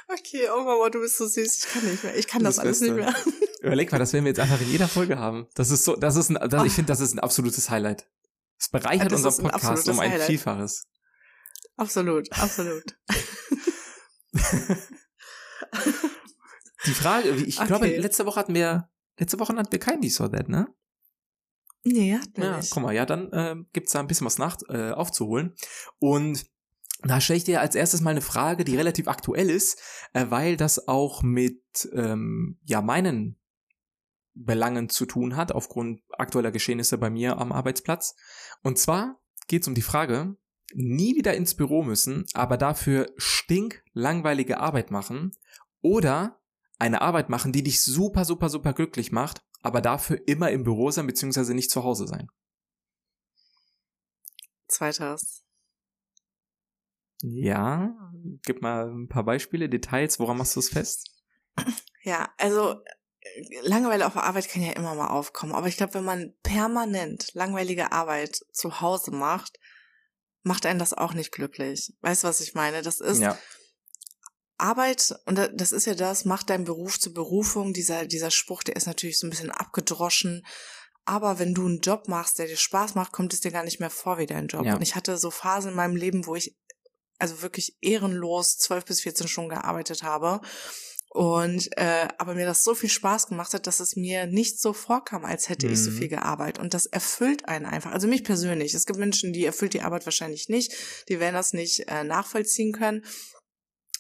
Okay, oh Mama, du bist so süß. Ich kann nicht mehr. Ich kann das, das alles Beste. nicht mehr. Überleg mal, das werden wir jetzt einfach in jeder Folge haben. Das ist so, das ist ein, das, ich finde, das ist ein absolutes Highlight. Es bereichert ja, unseren Podcast um ein Highlight. Vielfaches. Absolut, absolut. Die Frage, ich okay. glaube, letzte Woche hatten wir, letzte Woche hatten wir kein or That, ne? Nee, wir ja, nicht. Guck mal, ja, dann äh, gibt's da ein bisschen was nach, äh, aufzuholen. Und da stelle ich dir als erstes mal eine Frage, die relativ aktuell ist, äh, weil das auch mit ähm, ja meinen Belangen zu tun hat, aufgrund aktueller Geschehnisse bei mir am Arbeitsplatz. Und zwar geht es um die Frage, nie wieder ins Büro müssen, aber dafür stinklangweilige Arbeit machen oder eine Arbeit machen, die dich super, super, super glücklich macht, aber dafür immer im Büro sein bzw. nicht zu Hause sein. Zweiteres. Ja, gib mal ein paar Beispiele, Details, woran machst du es fest? Ja, also Langeweile auf der Arbeit kann ja immer mal aufkommen, aber ich glaube, wenn man permanent langweilige Arbeit zu Hause macht, macht einen das auch nicht glücklich. Weißt du, was ich meine? Das ist ja. Arbeit, und das ist ja das, macht deinen Beruf zur Berufung. Dieser, dieser Spruch, der ist natürlich so ein bisschen abgedroschen. Aber wenn du einen Job machst, der dir Spaß macht, kommt es dir gar nicht mehr vor wie dein Job. Ja. Und ich hatte so Phasen in meinem Leben, wo ich also wirklich ehrenlos zwölf bis 14 Stunden gearbeitet habe. Und äh, aber mir das so viel Spaß gemacht hat, dass es mir nicht so vorkam, als hätte ich so Mhm. viel gearbeitet. Und das erfüllt einen einfach. Also mich persönlich. Es gibt Menschen, die erfüllt die Arbeit wahrscheinlich nicht, die werden das nicht äh, nachvollziehen können.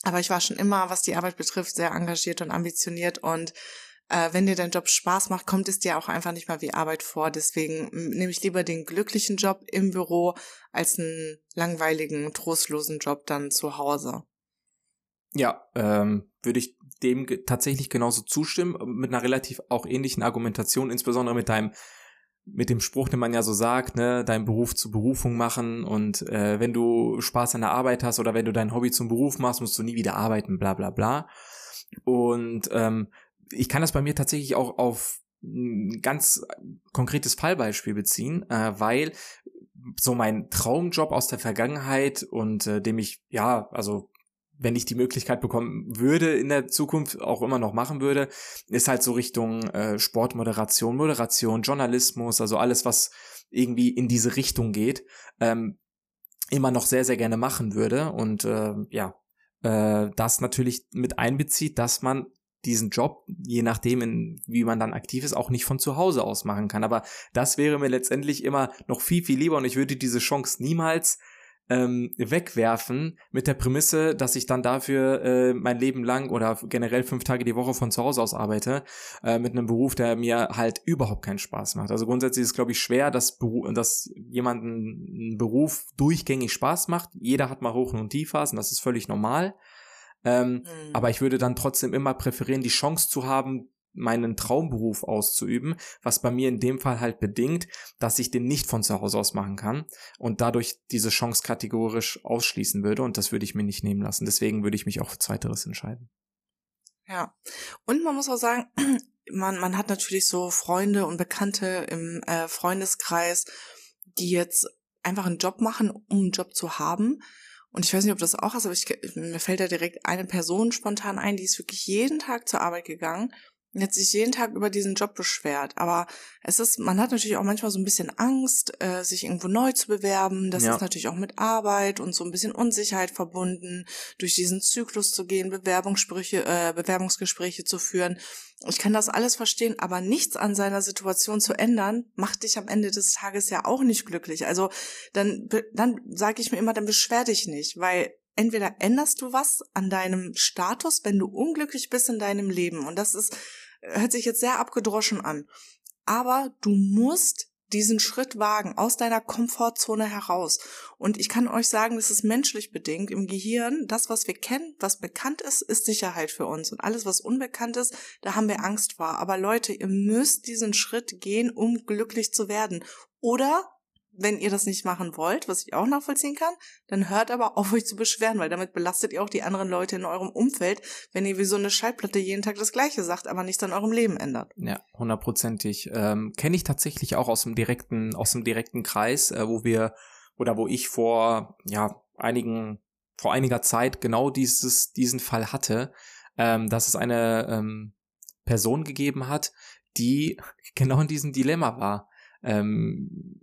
Aber ich war schon immer, was die Arbeit betrifft, sehr engagiert und ambitioniert und äh, wenn dir dein Job Spaß macht, kommt es dir auch einfach nicht mal wie Arbeit vor. Deswegen nehme ich lieber den glücklichen Job im Büro als einen langweiligen, trostlosen Job dann zu Hause. Ja, ähm, würde ich dem tatsächlich genauso zustimmen, mit einer relativ auch ähnlichen Argumentation, insbesondere mit deinem, mit dem Spruch, den man ja so sagt, ne, deinen Beruf zur Berufung machen und äh, wenn du Spaß an der Arbeit hast oder wenn du dein Hobby zum Beruf machst, musst du nie wieder arbeiten, bla bla bla. Und ähm, ich kann das bei mir tatsächlich auch auf ein ganz konkretes Fallbeispiel beziehen, äh, weil so mein Traumjob aus der Vergangenheit und äh, dem ich, ja, also wenn ich die Möglichkeit bekommen würde in der Zukunft auch immer noch machen würde, ist halt so Richtung äh, Sportmoderation, Moderation, Journalismus, also alles, was irgendwie in diese Richtung geht, ähm, immer noch sehr, sehr gerne machen würde. Und äh, ja, äh, das natürlich mit einbezieht, dass man diesen Job, je nachdem, in, wie man dann aktiv ist, auch nicht von zu Hause aus machen kann. Aber das wäre mir letztendlich immer noch viel, viel lieber und ich würde diese Chance niemals ähm, wegwerfen mit der Prämisse, dass ich dann dafür äh, mein Leben lang oder generell fünf Tage die Woche von zu Hause aus arbeite, äh, mit einem Beruf, der mir halt überhaupt keinen Spaß macht. Also grundsätzlich ist es, glaube ich, schwer, dass, Beru dass jemanden einen Beruf durchgängig Spaß macht. Jeder hat mal Hoch- und Tiefphasen, das ist völlig normal. Ähm, Hm. aber ich würde dann trotzdem immer präferieren, die Chance zu haben, meinen Traumberuf auszuüben, was bei mir in dem Fall halt bedingt, dass ich den nicht von zu Hause aus machen kann und dadurch diese Chance kategorisch ausschließen würde und das würde ich mir nicht nehmen lassen. Deswegen würde ich mich auch für Zweiteres entscheiden. Ja. Und man muss auch sagen, man, man hat natürlich so Freunde und Bekannte im äh, Freundeskreis, die jetzt einfach einen Job machen, um einen Job zu haben. Und ich weiß nicht, ob das auch ist, aber ich, mir fällt da direkt eine Person spontan ein, die ist wirklich jeden Tag zur Arbeit gegangen und hat sich jeden Tag über diesen Job beschwert. Aber es ist, man hat natürlich auch manchmal so ein bisschen Angst, äh, sich irgendwo neu zu bewerben. Das Ja. ist natürlich auch mit Arbeit und so ein bisschen Unsicherheit verbunden, durch diesen Zyklus zu gehen, Bewerbungssprüche, äh, Bewerbungsgespräche zu führen. Ich kann das alles verstehen, aber nichts an seiner Situation zu ändern, macht dich am Ende des Tages ja auch nicht glücklich. Also dann, dann sage ich mir immer, dann beschwer dich nicht, weil entweder änderst du was an deinem Status, wenn du unglücklich bist in deinem Leben. Und das ist, hört sich jetzt sehr abgedroschen an. Aber du musst diesen Schritt wagen aus deiner Komfortzone heraus. Und ich kann euch sagen, das ist menschlich bedingt im Gehirn. Das, was wir kennen, was bekannt ist, ist Sicherheit für uns. Und alles, was unbekannt ist, da haben wir Angst vor. Aber Leute, ihr müsst diesen Schritt gehen, um glücklich zu werden. Oder wenn ihr das nicht machen wollt, was ich auch nachvollziehen kann, dann hört aber auf, euch zu beschweren, weil damit belastet ihr auch die anderen Leute in eurem Umfeld, wenn ihr wie so eine Schallplatte jeden Tag das Gleiche sagt, aber nichts an eurem Leben ändert. Ja, hundertprozentig. Ähm, Kenne ich tatsächlich auch aus dem direkten, aus dem direkten Kreis, äh, wo wir oder wo ich vor ja einigen vor einiger Zeit genau dieses diesen Fall hatte, ähm, dass es eine ähm, Person gegeben hat, die genau in diesem Dilemma war. Ähm,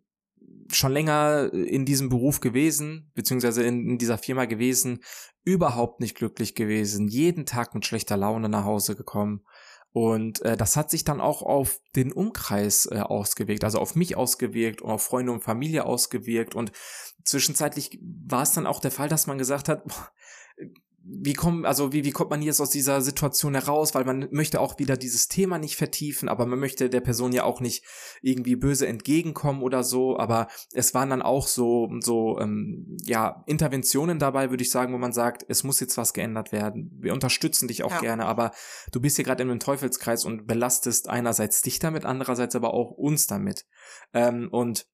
schon länger in diesem Beruf gewesen, beziehungsweise in, in dieser Firma gewesen, überhaupt nicht glücklich gewesen, jeden Tag mit schlechter Laune nach Hause gekommen. Und äh, das hat sich dann auch auf den Umkreis äh, ausgewirkt, also auf mich ausgewirkt und auf Freunde und Familie ausgewirkt. Und zwischenzeitlich war es dann auch der Fall, dass man gesagt hat, boah, wie kommt, also wie, wie kommt man jetzt aus dieser Situation heraus, weil man möchte auch wieder dieses Thema nicht vertiefen, aber man möchte der Person ja auch nicht irgendwie böse entgegenkommen oder so, aber es waren dann auch so, so, ähm, ja, Interventionen dabei, würde ich sagen, wo man sagt, es muss jetzt was geändert werden. Wir unterstützen dich auch Ja. gerne, aber du bist hier gerade in einem Teufelskreis und belastest einerseits dich damit, andererseits aber auch uns damit. Ähm, und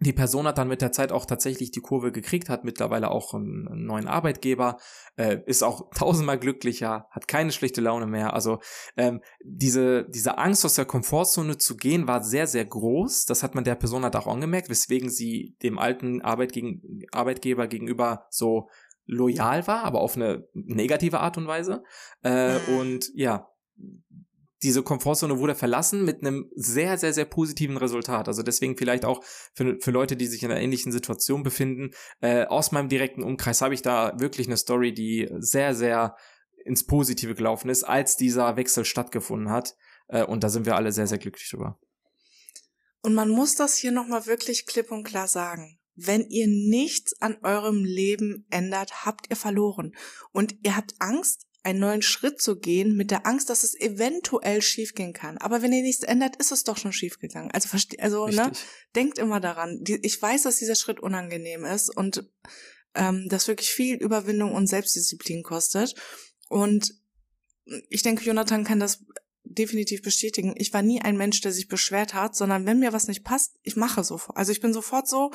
die Person hat dann mit der Zeit auch tatsächlich die Kurve gekriegt, hat mittlerweile auch einen, neuen Arbeitgeber, äh, ist auch tausendmal glücklicher, hat keine schlechte Laune mehr. Also ähm, diese, diese Angst aus der Komfortzone zu gehen war sehr, sehr groß. Das hat man der Person halt auch angemerkt, weswegen sie dem alten Arbeit gegen, Arbeitgeber gegenüber so loyal war, aber auf eine negative Art und Weise. Äh, Mhm. Und ja, diese Komfortzone wurde verlassen mit einem sehr, sehr, sehr positiven Resultat. Also deswegen vielleicht auch für, für Leute, die sich in einer ähnlichen Situation befinden. Äh, aus meinem direkten Umkreis habe ich da wirklich eine Story, die sehr, sehr ins Positive gelaufen ist, als dieser Wechsel stattgefunden hat. Äh, und da sind wir alle sehr, sehr glücklich drüber. Und man muss das hier nochmal wirklich klipp und klar sagen. Wenn ihr nichts an eurem Leben ändert, habt ihr verloren. Und ihr habt Angst, einen neuen Schritt zu gehen, mit der Angst, dass es eventuell schiefgehen kann. Aber wenn ihr nichts ändert, ist es doch schon schiefgegangen. Also, verste also ne, denkt immer daran. Die, ich weiß, dass dieser Schritt unangenehm ist und ähm, das wirklich viel Überwindung und Selbstdisziplin kostet. Und ich denke, Jonathan kann das definitiv bestätigen. Ich war nie ein Mensch, der sich beschwert hat, sondern wenn mir was nicht passt, ich mache sofort. Also ich bin sofort so,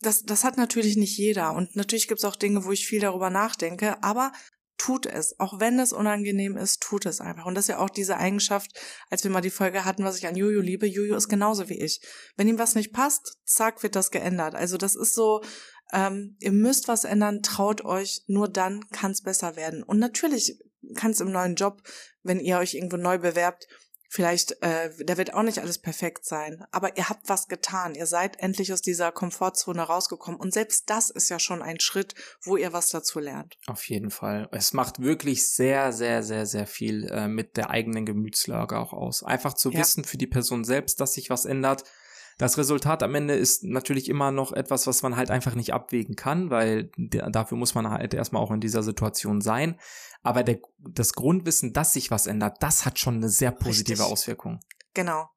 das, das hat natürlich nicht jeder. Und natürlich gibt es auch Dinge, wo ich viel darüber nachdenke, aber tut es. Auch wenn es unangenehm ist, tut es einfach. Und das ist ja auch diese Eigenschaft, als wir mal die Folge hatten, was ich an Juju liebe. Juju ist genauso wie ich. Wenn ihm was nicht passt, zack, wird das geändert. Also das ist so, ähm, ihr müsst was ändern, traut euch, nur dann kann es besser werden. Und natürlich kann es im neuen Job, wenn ihr euch irgendwo neu bewerbt, vielleicht, äh, da wird auch nicht alles perfekt sein, aber ihr habt was getan. Ihr seid endlich aus dieser Komfortzone rausgekommen und selbst das ist ja schon ein Schritt, wo ihr was dazu lernt. Auf jeden Fall. Es macht wirklich sehr, sehr, sehr, sehr viel äh, mit der eigenen Gemütslage auch aus. Einfach zu ja. wissen für die Person selbst, dass sich was ändert, das Resultat am Ende ist natürlich immer noch etwas, was man halt einfach nicht abwägen kann, weil dafür muss man halt erstmal auch in dieser Situation sein. Aber der, das Grundwissen, dass sich was ändert, das hat schon eine sehr positive Richtig. Auswirkung. Genau.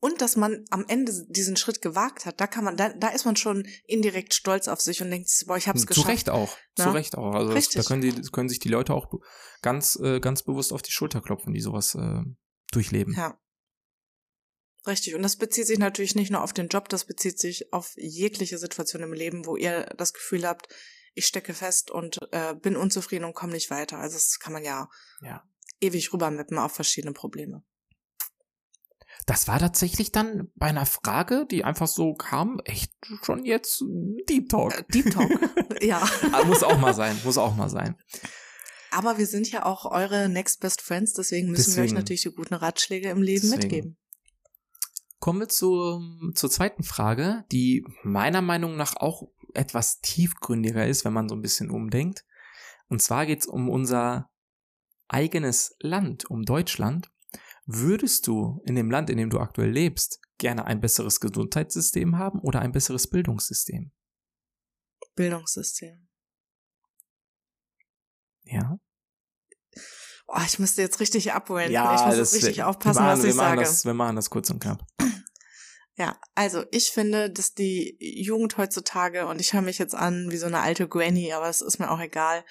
Und dass man am Ende diesen Schritt gewagt hat, da kann man, da, da ist man schon indirekt stolz auf sich und denkt, boah, ich hab's geschafft. Zu Recht auch. Na? Zu Recht auch. Also das, da können die, können sich die Leute auch ganz, äh, ganz bewusst auf die Schulter klopfen, die sowas äh, durchleben. Ja. Richtig. Und das bezieht sich natürlich nicht nur auf den Job, das bezieht sich auf jegliche Situation im Leben, wo ihr das Gefühl habt, ich stecke fest und äh, bin unzufrieden und komme nicht weiter. Also das kann man ja, ja. ewig rübermappen auf verschiedene Probleme. Das war tatsächlich dann bei einer Frage, die einfach so kam, echt schon jetzt Deep Talk. Äh, Deep Talk, ja. Aber muss auch mal sein, muss auch mal sein. Aber wir sind ja auch eure Next Best Friends, deswegen müssen deswegen, wir euch natürlich die guten Ratschläge im Leben deswegen. mitgeben. Kommen wir zu, zur zweiten Frage, die meiner Meinung nach auch etwas tiefgründiger ist, wenn man so ein bisschen umdenkt. Und zwar geht es um unser eigenes Land, um Deutschland. Würdest du in dem Land, in dem du aktuell lebst, gerne ein besseres Gesundheitssystem haben oder ein besseres Bildungssystem? Bildungssystem. Ja. Oh, ich müsste jetzt richtig abholen. Ja, ich muss das, richtig aufpassen, machen, was ich sage. Das, wir machen das kurz und knapp. Ja, also ich finde, dass die Jugend heutzutage, und ich höre mich jetzt an wie so eine alte Granny, aber es ist mir auch egal.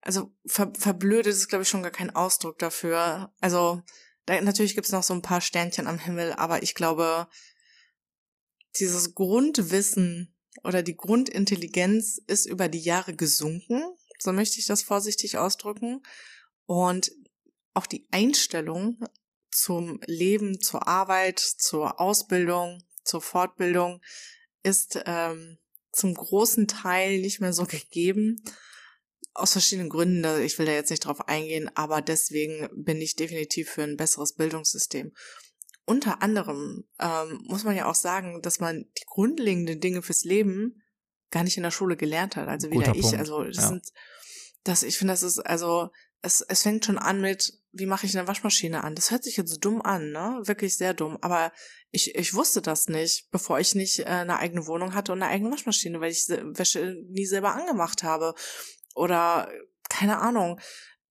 Also ver verblödet ist, glaube ich, schon gar kein Ausdruck dafür. Also da, natürlich gibt's noch so ein paar Sternchen am Himmel, aber ich glaube, dieses Grundwissen oder die Grundintelligenz ist über die Jahre gesunken. So möchte ich das vorsichtig ausdrücken. Und auch die Einstellung zum Leben, zur Arbeit, zur Ausbildung, zur Fortbildung ist ähm, zum großen Teil nicht mehr so gegeben. Aus verschiedenen Gründen, ich will da jetzt nicht drauf eingehen, aber deswegen bin ich definitiv für ein besseres Bildungssystem. Unter anderem ähm, muss man ja auch sagen, dass man die grundlegenden Dinge fürs Leben gar nicht in der Schule gelernt hat. Also weder ich, also das ja. sind, das, ich finde, das ist, also es, es fängt schon an mit, wie mache ich eine Waschmaschine an? Das hört sich jetzt dumm an, ne? Wirklich sehr dumm. Aber ich, ich wusste das nicht, bevor ich nicht äh, eine eigene Wohnung hatte und eine eigene Waschmaschine, weil ich Wäsche nie selber angemacht habe. Oder keine Ahnung.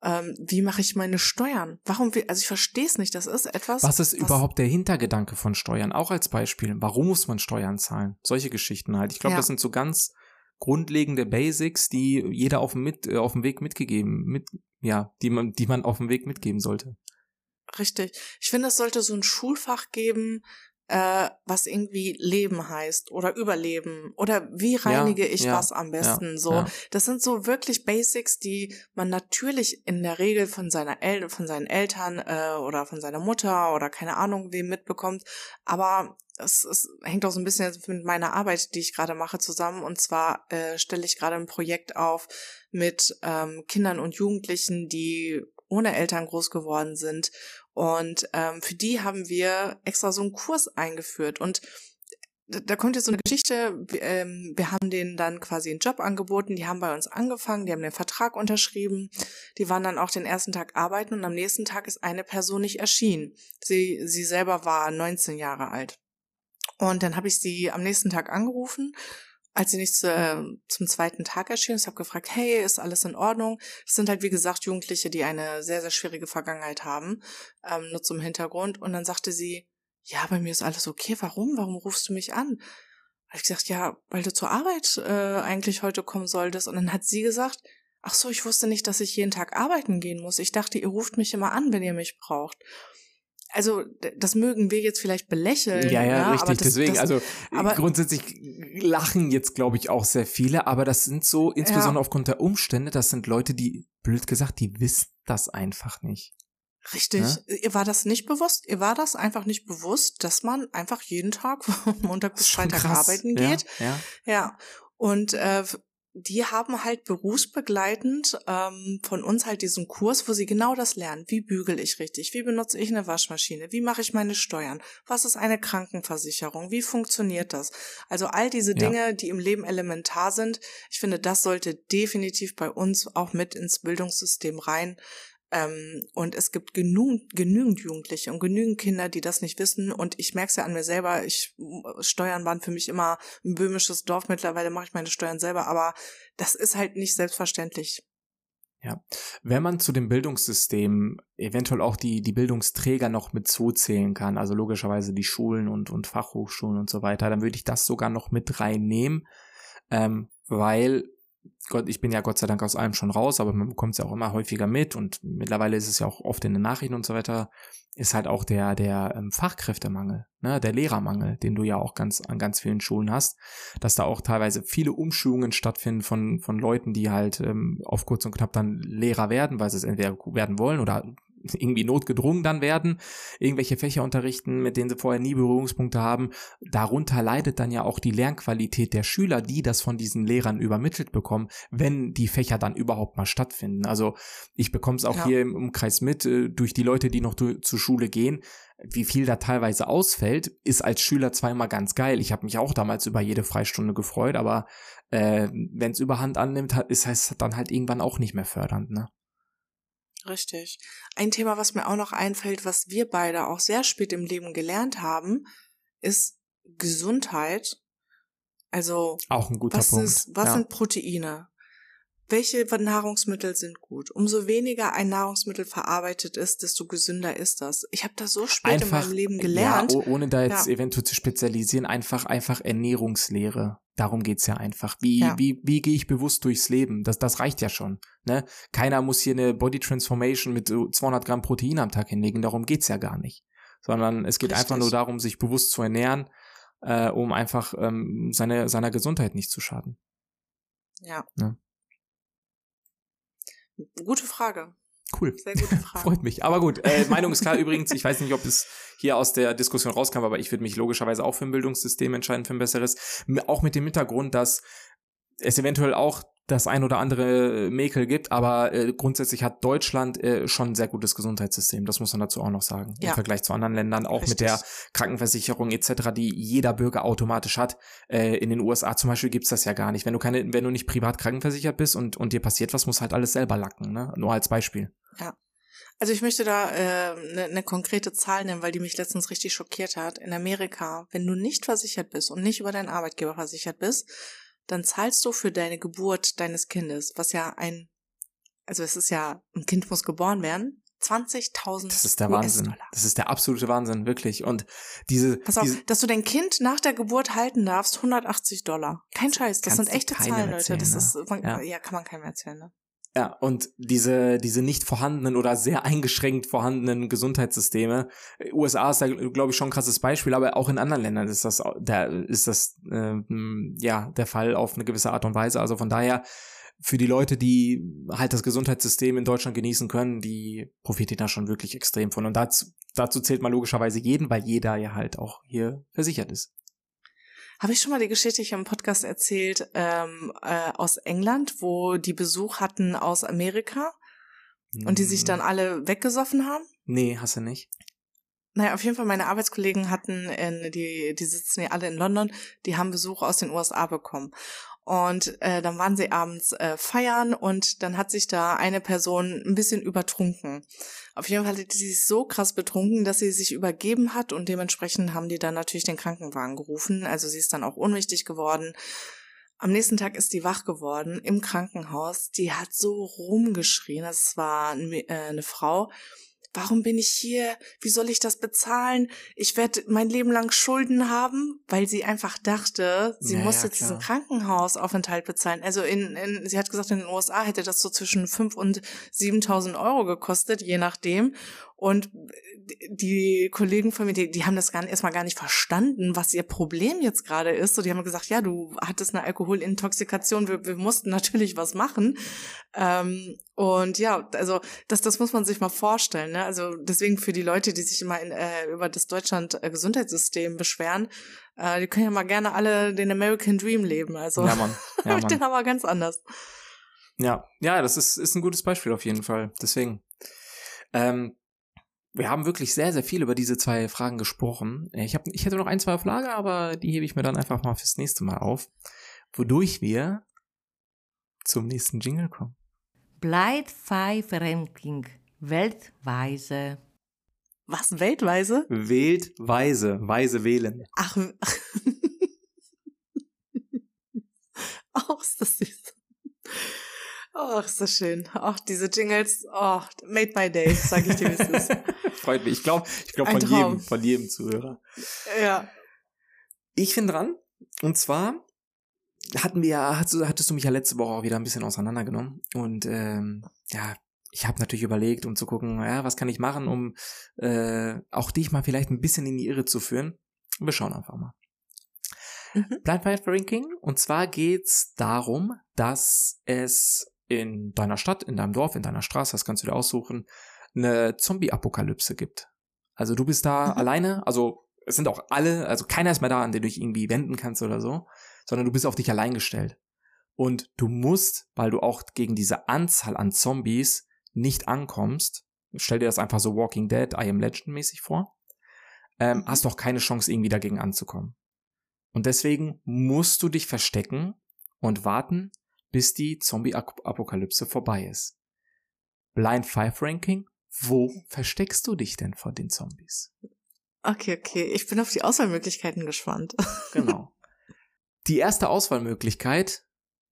Ähm, wie mache ich meine Steuern? Warum will, also ich verstehe es nicht. Das ist etwas. Was ist was, überhaupt der Hintergedanke von Steuern? Auch als Beispiel. Warum muss man Steuern zahlen? Solche Geschichten halt. Ich glaube, ja. das sind so ganz grundlegende Basics, die jeder auf dem, mit, äh, auf dem Weg mitgegeben, mit, ja, die man, die man auf dem Weg mitgeben sollte. Richtig. Ich finde, es sollte so ein Schulfach geben, äh, was irgendwie Leben heißt oder Überleben oder wie reinige ja, ich ja, was am besten. Ja, so, das sind so wirklich Basics, die man natürlich in der Regel von seiner El von seinen Eltern äh, oder von seiner Mutter oder keine Ahnung wem mitbekommt. Aber es, es hängt auch so ein bisschen mit meiner Arbeit, die ich gerade mache, zusammen. Und zwar äh, stelle ich gerade ein Projekt auf mit ähm, Kindern und Jugendlichen, die ohne Eltern groß geworden sind. Und ähm, für die haben wir extra so einen Kurs eingeführt. Und da kommt jetzt so eine Geschichte, wir, ähm, wir haben denen dann quasi einen Job angeboten, die haben bei uns angefangen, die haben den Vertrag unterschrieben, die waren dann auch den ersten Tag arbeiten und am nächsten Tag ist eine Person nicht erschienen. Sie, sie selber war 19 Jahre alt. Und dann habe ich sie am nächsten Tag angerufen, als sie nicht zu, zum zweiten Tag erschien. Ich habe gefragt, hey, ist alles in Ordnung? Das sind halt, wie gesagt, Jugendliche, die eine sehr, sehr schwierige Vergangenheit haben, ähm, nur zum Hintergrund. Und dann sagte sie, ja, bei mir ist alles okay. Warum? Warum rufst du mich an? Habe ich gesagt, ja, weil du zur Arbeit äh, eigentlich heute kommen solltest. Und dann hat sie gesagt, ach so, ich wusste nicht, dass ich jeden Tag arbeiten gehen muss. Ich dachte, ihr ruft mich immer an, wenn ihr mich braucht. Also, das mögen wir jetzt vielleicht belächeln. Ja, ja, ja richtig. das, Deswegen, das, also aber- grundsätzlich lachen jetzt, glaube ich, auch sehr viele, aber das sind so, insbesondere Ja. aufgrund der Umstände, das sind Leute, die, blöd gesagt, die wissen das einfach nicht. Richtig. Ne? Ihr war das nicht bewusst? Ihr war das einfach nicht bewusst, dass man einfach jeden Tag von Montag bis Freitag arbeiten ja, geht? Ja. Ja. Und äh, die haben halt berufsbegleitend ähm, von uns halt diesen Kurs, wo sie genau das lernen. Wie bügel ich richtig? Wie benutze ich eine Waschmaschine? Wie mache ich meine Steuern? Was ist eine Krankenversicherung? Wie funktioniert das? Also all diese Ja. Dinge, die im Leben elementar sind. Ich finde, das sollte definitiv bei uns auch mit ins Bildungssystem rein. Ähm, und es gibt genug, genügend Jugendliche und genügend Kinder, die das nicht wissen. Und ich merke es ja an mir selber. Ich Steuern waren für mich immer ein böhmisches Dorf. Mittlerweile mache ich meine Steuern selber, aber das ist halt nicht selbstverständlich. Wenn man zu dem Bildungssystem eventuell auch die, die Bildungsträger noch mit zuzählen kann, also logischerweise die Schulen und, und Fachhochschulen und so weiter, dann würde ich das sogar noch mit reinnehmen, ähm, weil Gott, ich bin ja Gott sei Dank aus allem schon raus, aber man bekommt es ja auch immer häufiger mit und mittlerweile ist es ja auch oft in den Nachrichten und so weiter, ist halt auch der, der ähm, Fachkräftemangel, ne, der Lehrermangel, den du ja auch ganz an ganz vielen Schulen hast, dass da auch teilweise viele Umschulungen stattfinden von, von Leuten, die halt ähm, auf kurz und knapp dann Lehrer werden, weil sie es entweder werden wollen oder irgendwie notgedrungen dann werden, irgendwelche Fächer unterrichten, mit denen sie vorher nie Berührungspunkte haben. Darunter leidet dann ja auch die Lernqualität der Schüler, die das von diesen Lehrern übermittelt bekommen, wenn die Fächer dann überhaupt mal stattfinden. Also ich bekomme es auch Ja. hier im Umkreis mit, äh, durch die Leute, die noch zur Schule gehen, wie viel da teilweise ausfällt, ist als Schüler immer ganz geil. Ich habe mich auch damals über jede Freistunde gefreut, aber äh, wenn es überhand annimmt, ist es dann halt irgendwann auch nicht mehr fördernd. Ne? Richtig. Ein Thema, was mir auch noch einfällt, was wir beide auch sehr spät im Leben gelernt haben, ist Gesundheit. Also Auch ein guter was Punkt. ist, was ja. sind Proteine? Welche Nahrungsmittel sind gut? Umso weniger ein Nahrungsmittel verarbeitet ist, desto gesünder ist das. Ich habe das so spät in meinem Leben gelernt. Ja, oh, ohne da jetzt Ja. eventuell zu spezialisieren, einfach, einfach Ernährungslehre. Darum geht's ja einfach. Wie, Ja. wie, wie gehe ich bewusst durchs Leben? Das, das reicht ja schon. Ne? Keiner muss hier eine Body Transformation mit so 200 Gramm Protein am Tag hinlegen. Darum geht's ja gar nicht. Sondern es geht einfach Richtig. nur darum, sich bewusst zu ernähren, äh, um einfach ähm, seine, seiner Gesundheit nicht zu schaden. ja. Ja. Gute Frage. Cool. Sehr gute Frage. Freut mich. Aber gut, äh, Meinung ist klar übrigens. Ich weiß nicht, ob es hier aus der Diskussion rauskam, aber ich würde mich logischerweise auch für ein Bildungssystem entscheiden, für ein besseres. Auch mit dem Hintergrund, dass es eventuell auch das ein oder andere Mäkel gibt, aber äh, grundsätzlich hat Deutschland äh, schon ein sehr gutes Gesundheitssystem. Das muss man dazu auch noch sagen. Im Ja. Vergleich zu anderen Ländern, auch mit Richtig. der Krankenversicherung etc., die jeder Bürger automatisch hat. Äh, in den USA zum Beispiel gibt's das ja gar nicht. Wenn du keine, wenn du nicht privat krankenversichert bist und, und dir passiert was, musst du halt alles selber lacken, ne? Nur als Beispiel. Also ich möchte da eine äh, ne- ne konkrete Zahl nennen, weil die mich letztens richtig schockiert hat. In Amerika, wenn du nicht versichert bist und nicht über deinen Arbeitgeber versichert bist, dann zahlst du für deine Geburt deines Kindes, was ja ein, also es ist ja, ein Kind muss geboren werden, 20.000 Das ist der Wahnsinn. Das ist der absolute Wahnsinn, wirklich. Und diese, Pass auf, diese dass du dein Kind nach der Geburt halten darfst, 180 Dollar. Kein Scheiß, das sind echte Zahlen, Leute. erzählen, Das ne? ist, man, Ja. ja. kann man keinem erzählen, ne? Ja, und diese, diese nicht vorhandenen oder sehr eingeschränkt vorhandenen Gesundheitssysteme. äh, USA ist da, glaube ich, schon ein krasses Beispiel, aber auch in anderen Ländern ist das, da ist das, ähm, ja, der Fall auf eine gewisse Art und Weise. Also von daher, für die Leute, die halt das Gesundheitssystem in Deutschland genießen können, die profitieren da schon wirklich extrem von. Und dazu, dazu zählt man logischerweise jeden, weil jeder ja halt auch hier versichert ist. Habe ich schon mal die Geschichte hier im Podcast erzählt ähm, äh, aus England, wo die Besuch hatten aus Amerika und die sich Hm. dann alle weggesoffen haben? Nee, hast du nicht. Naja, auf jeden Fall, meine Arbeitskollegen hatten, in, die, die sitzen ja alle in London, die haben Besuch aus den USA bekommen. Und äh, dann waren sie abends äh, feiern und dann hat sich da eine Person ein bisschen übertrunken. Auf jeden Fall hat sie sich so krass betrunken, dass sie sich übergeben hat und dementsprechend haben die dann natürlich den Krankenwagen gerufen. Also sie ist dann auch ohnmächtig geworden. Am nächsten Tag ist die wach geworden im Krankenhaus. Die hat so rumgeschrien. Das war äh, eine Frau warum bin ich hier? Wie soll ich das bezahlen? Ich werde mein Leben lang Schulden haben, weil sie einfach dachte, sie naja, muss jetzt klar. diesen Krankenhausaufenthalt bezahlen. Also in, in, sie hat gesagt, in den USA hätte das so zwischen fünf und 7.000 Euro gekostet, je nachdem. Und die Kollegen von mir, die, die haben das gar, erstmal gar nicht verstanden, was ihr Problem jetzt gerade ist. So, die haben gesagt, ja, du hattest eine Alkoholintoxikation, wir, wir mussten natürlich was machen. Ähm, und ja, also das, das muss man sich mal vorstellen. Ne? Also deswegen für die Leute, die sich immer in, äh, über das Deutschland-Gesundheitssystem beschweren, äh, die können ja mal gerne alle den American Dream leben. Also ja, Mann. Ja, Mann. den aber ganz anders. Ja, ja, das ist, ist ein gutes Beispiel auf jeden Fall. Deswegen. Ähm, wir haben wirklich sehr, sehr viel über diese zwei Fragen gesprochen. Ich, hab, ich hätte noch ein, zwei auf Lager, aber die hebe ich mir dann einfach mal fürs nächste Mal auf. Wodurch wir zum nächsten Jingle kommen. Blind Five Ranking. Weltweise. Was? Weltweise? Weltweise. Weise wählen. Ach. Auch ist das süß. Oh, ist das schön. Ach, diese Jingles, oh, made my day, sag ich dir, wie es ist. Freut mich. Ich glaube, ich glaube von jedem, von jedem Zuhörer. Ja. Ich bin dran. Und zwar hatten wir ja, hattest, du mich ja letzte Woche auch wieder ein bisschen auseinandergenommen. Und ähm, ja, ich habe natürlich überlegt, um zu gucken, ja, was kann ich machen, um äh, auch dich mal vielleicht ein bisschen in die Irre zu führen. Wir schauen einfach mal. Mhm. Blind Ranking. Und zwar geht's darum, dass es in deiner Stadt, in deinem Dorf, in deiner Straße, das kannst du dir aussuchen, eine Zombie-Apokalypse gibt. Also du bist da mhm. alleine, also es sind auch alle, also keiner ist mehr da, an den du dich irgendwie wenden kannst oder so, sondern du bist auf dich allein gestellt. Und du musst, weil du auch gegen diese Anzahl an Zombies nicht ankommst, stell dir das einfach so Walking Dead, I Am Legend mäßig vor, ähm, mhm. hast du auch keine Chance, irgendwie dagegen anzukommen. Und deswegen musst du dich verstecken und warten, bis die Zombie-Apokalypse vorbei ist. Blind Five Ranking, wo versteckst du dich denn vor den Zombies? Okay, okay. Ich bin auf die Auswahlmöglichkeiten gespannt. genau. Die erste Auswahlmöglichkeit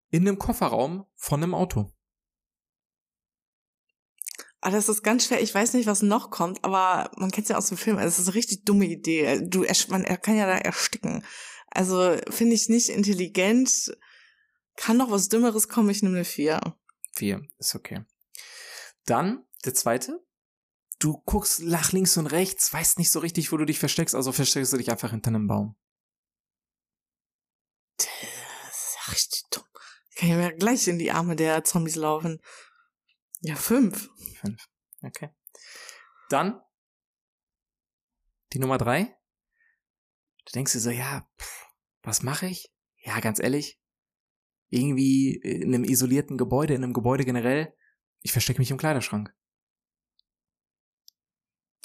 in einem Kofferraum von einem Auto. Ah, das ist ganz schwer. Ich weiß nicht, was noch kommt, aber man kennt es ja aus dem Film. Also, es ist eine richtig dumme Idee. Du, man kann ja da ersticken. Also finde ich nicht intelligent. Kann noch was Dümmeres kommen, ich nehme eine 4. 4, ist okay. Dann, der zweite. Du guckst nach links und rechts, weißt nicht so richtig, wo du dich versteckst, also versteckst du dich einfach hinter einem Baum. Das ist ja richtig dumm. Ich kann ja mir gleich in die Arme der Zombies laufen. Ja, fünf. Fünf. Okay. Dann die Nummer drei. Du denkst dir so, ja, pff, was mache ich? Ja, ganz ehrlich, irgendwie in einem isolierten Gebäude, in einem Gebäude generell. Ich verstecke mich im Kleiderschrank.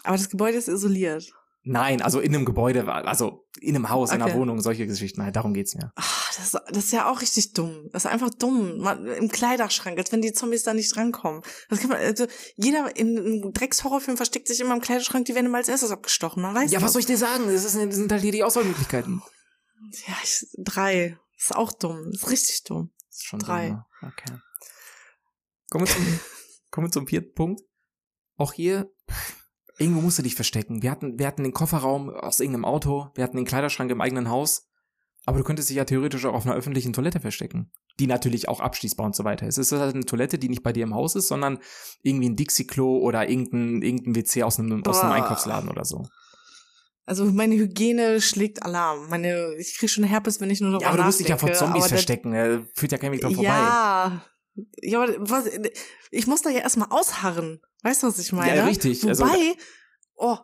Aber das Gebäude ist isoliert. Nein, also in einem Gebäude, also in einem Haus, in einer Wohnung, solche Geschichten. Nein, darum geht's mir. Ach, das, das ist ja auch richtig dumm. Das ist einfach dumm. Man, Im Kleiderschrank, als wenn die Zombies da nicht drankommen. Das kann man, also jeder in einem Dreckshorrorfilm versteckt sich immer im Kleiderschrank, die werden immer als erstes abgestochen. Man weiß ja, was soll ich dir sagen? Das, ist, das sind halt hier die Auswahlmöglichkeiten. Ja, ich, drei. Ist auch dumm. Ist richtig dumm. Ist schon Drei. Dumm? Okay. Kommen wir, zum, kommen wir zum vierten Punkt. Auch hier, irgendwo musst du dich verstecken. Wir hatten, wir hatten den Kofferraum aus irgendeinem Auto, wir hatten den Kleiderschrank im eigenen Haus. Aber du könntest dich ja theoretisch auch auf einer öffentlichen Toilette verstecken. Die natürlich auch abschließbar und so weiter ist. Es ist halt eine Toilette, die nicht bei dir im Haus ist, sondern irgendwie ein Dixie-Klo oder irgendein, irgendein WC aus einem, aus einem Einkaufsladen oder so. Also meine Hygiene schlägt Alarm. Meine, ich kriege schon Herpes, wenn ich nur noch Ja, aber du musst dich ja vor Zombies verstecken. Da führt ja kein Weg dran vorbei. Ja. Ja, aber was, ich muss da ja erstmal ausharren. Weißt du, was ich meine? Ja, richtig. Also Wobei, also, oh,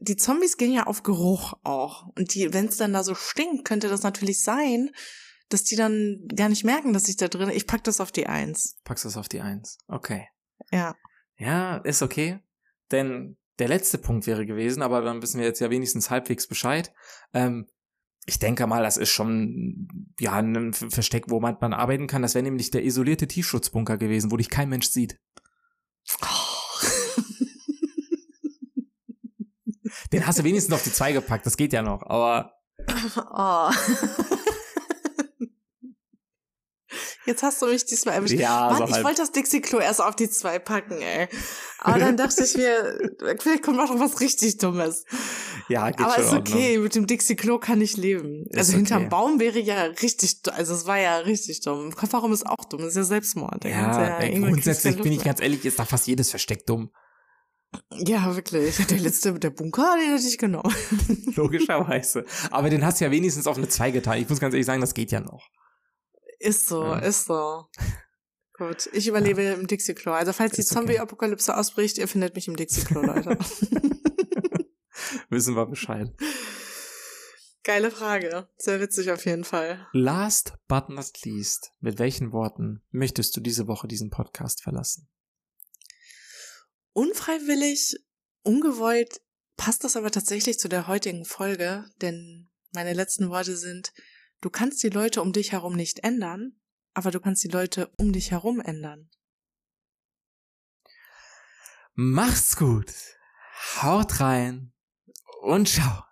die Zombies gehen ja auf Geruch auch. Und die, wenn es dann da so stinkt, könnte das natürlich sein, dass die dann gar nicht merken, dass ich da drin. Ich pack das auf die Eins. Packst das auf die Eins. Okay. Ja. Ja, ist okay. Denn der letzte Punkt wäre gewesen, aber dann wissen wir jetzt ja wenigstens halbwegs Bescheid. Ähm, ich denke mal, das ist schon ja ein Versteck, wo man, man arbeiten kann. Das wäre nämlich der isolierte Tiefschutzbunker gewesen, wo dich kein Mensch sieht. Den hast du wenigstens auf die zwei gepackt, das geht ja noch, aber. Oh. Jetzt hast du mich diesmal erwischt. Ja, Mann, so ich halb. wollte das Dixie-Klo erst auf die zwei packen, ey. Aber dann dachte ich mir, vielleicht kommt noch was richtig Dummes. Ja, geht Aber schon ist okay, mit dem Dixie-Klo kann ich leben. Ist also okay. hinterm Baum wäre ja richtig, also es war ja richtig dumm. Kofferraum ist auch dumm, das ist ja Selbstmord. Ja, du grundsätzlich bin ich ganz ehrlich, ist da fast jedes Versteck dumm. Ja, wirklich. Der letzte, der Bunker, den hätte ich genommen. Logischerweise. Aber den hast du ja wenigstens auf eine 2 getan. Ich muss ganz ehrlich sagen, das geht ja noch. Ist so, Ja. ist so. Gut, ich überlebe im Dixie-Klo. Also falls die Ist okay. Zombie-Apokalypse ausbricht, ihr findet mich im Dixie-Klo, Leute. Wissen wir Bescheid. Geile Frage. Sehr witzig auf jeden Fall. Last but not least, mit welchen Worten möchtest du diese Woche diesen Podcast verlassen? Unfreiwillig, ungewollt passt das aber tatsächlich zu der heutigen Folge, denn meine letzten Worte sind, du kannst die Leute um dich herum nicht ändern, aber du kannst die Leute um dich herum ändern. Macht's gut. Haut rein und ciao.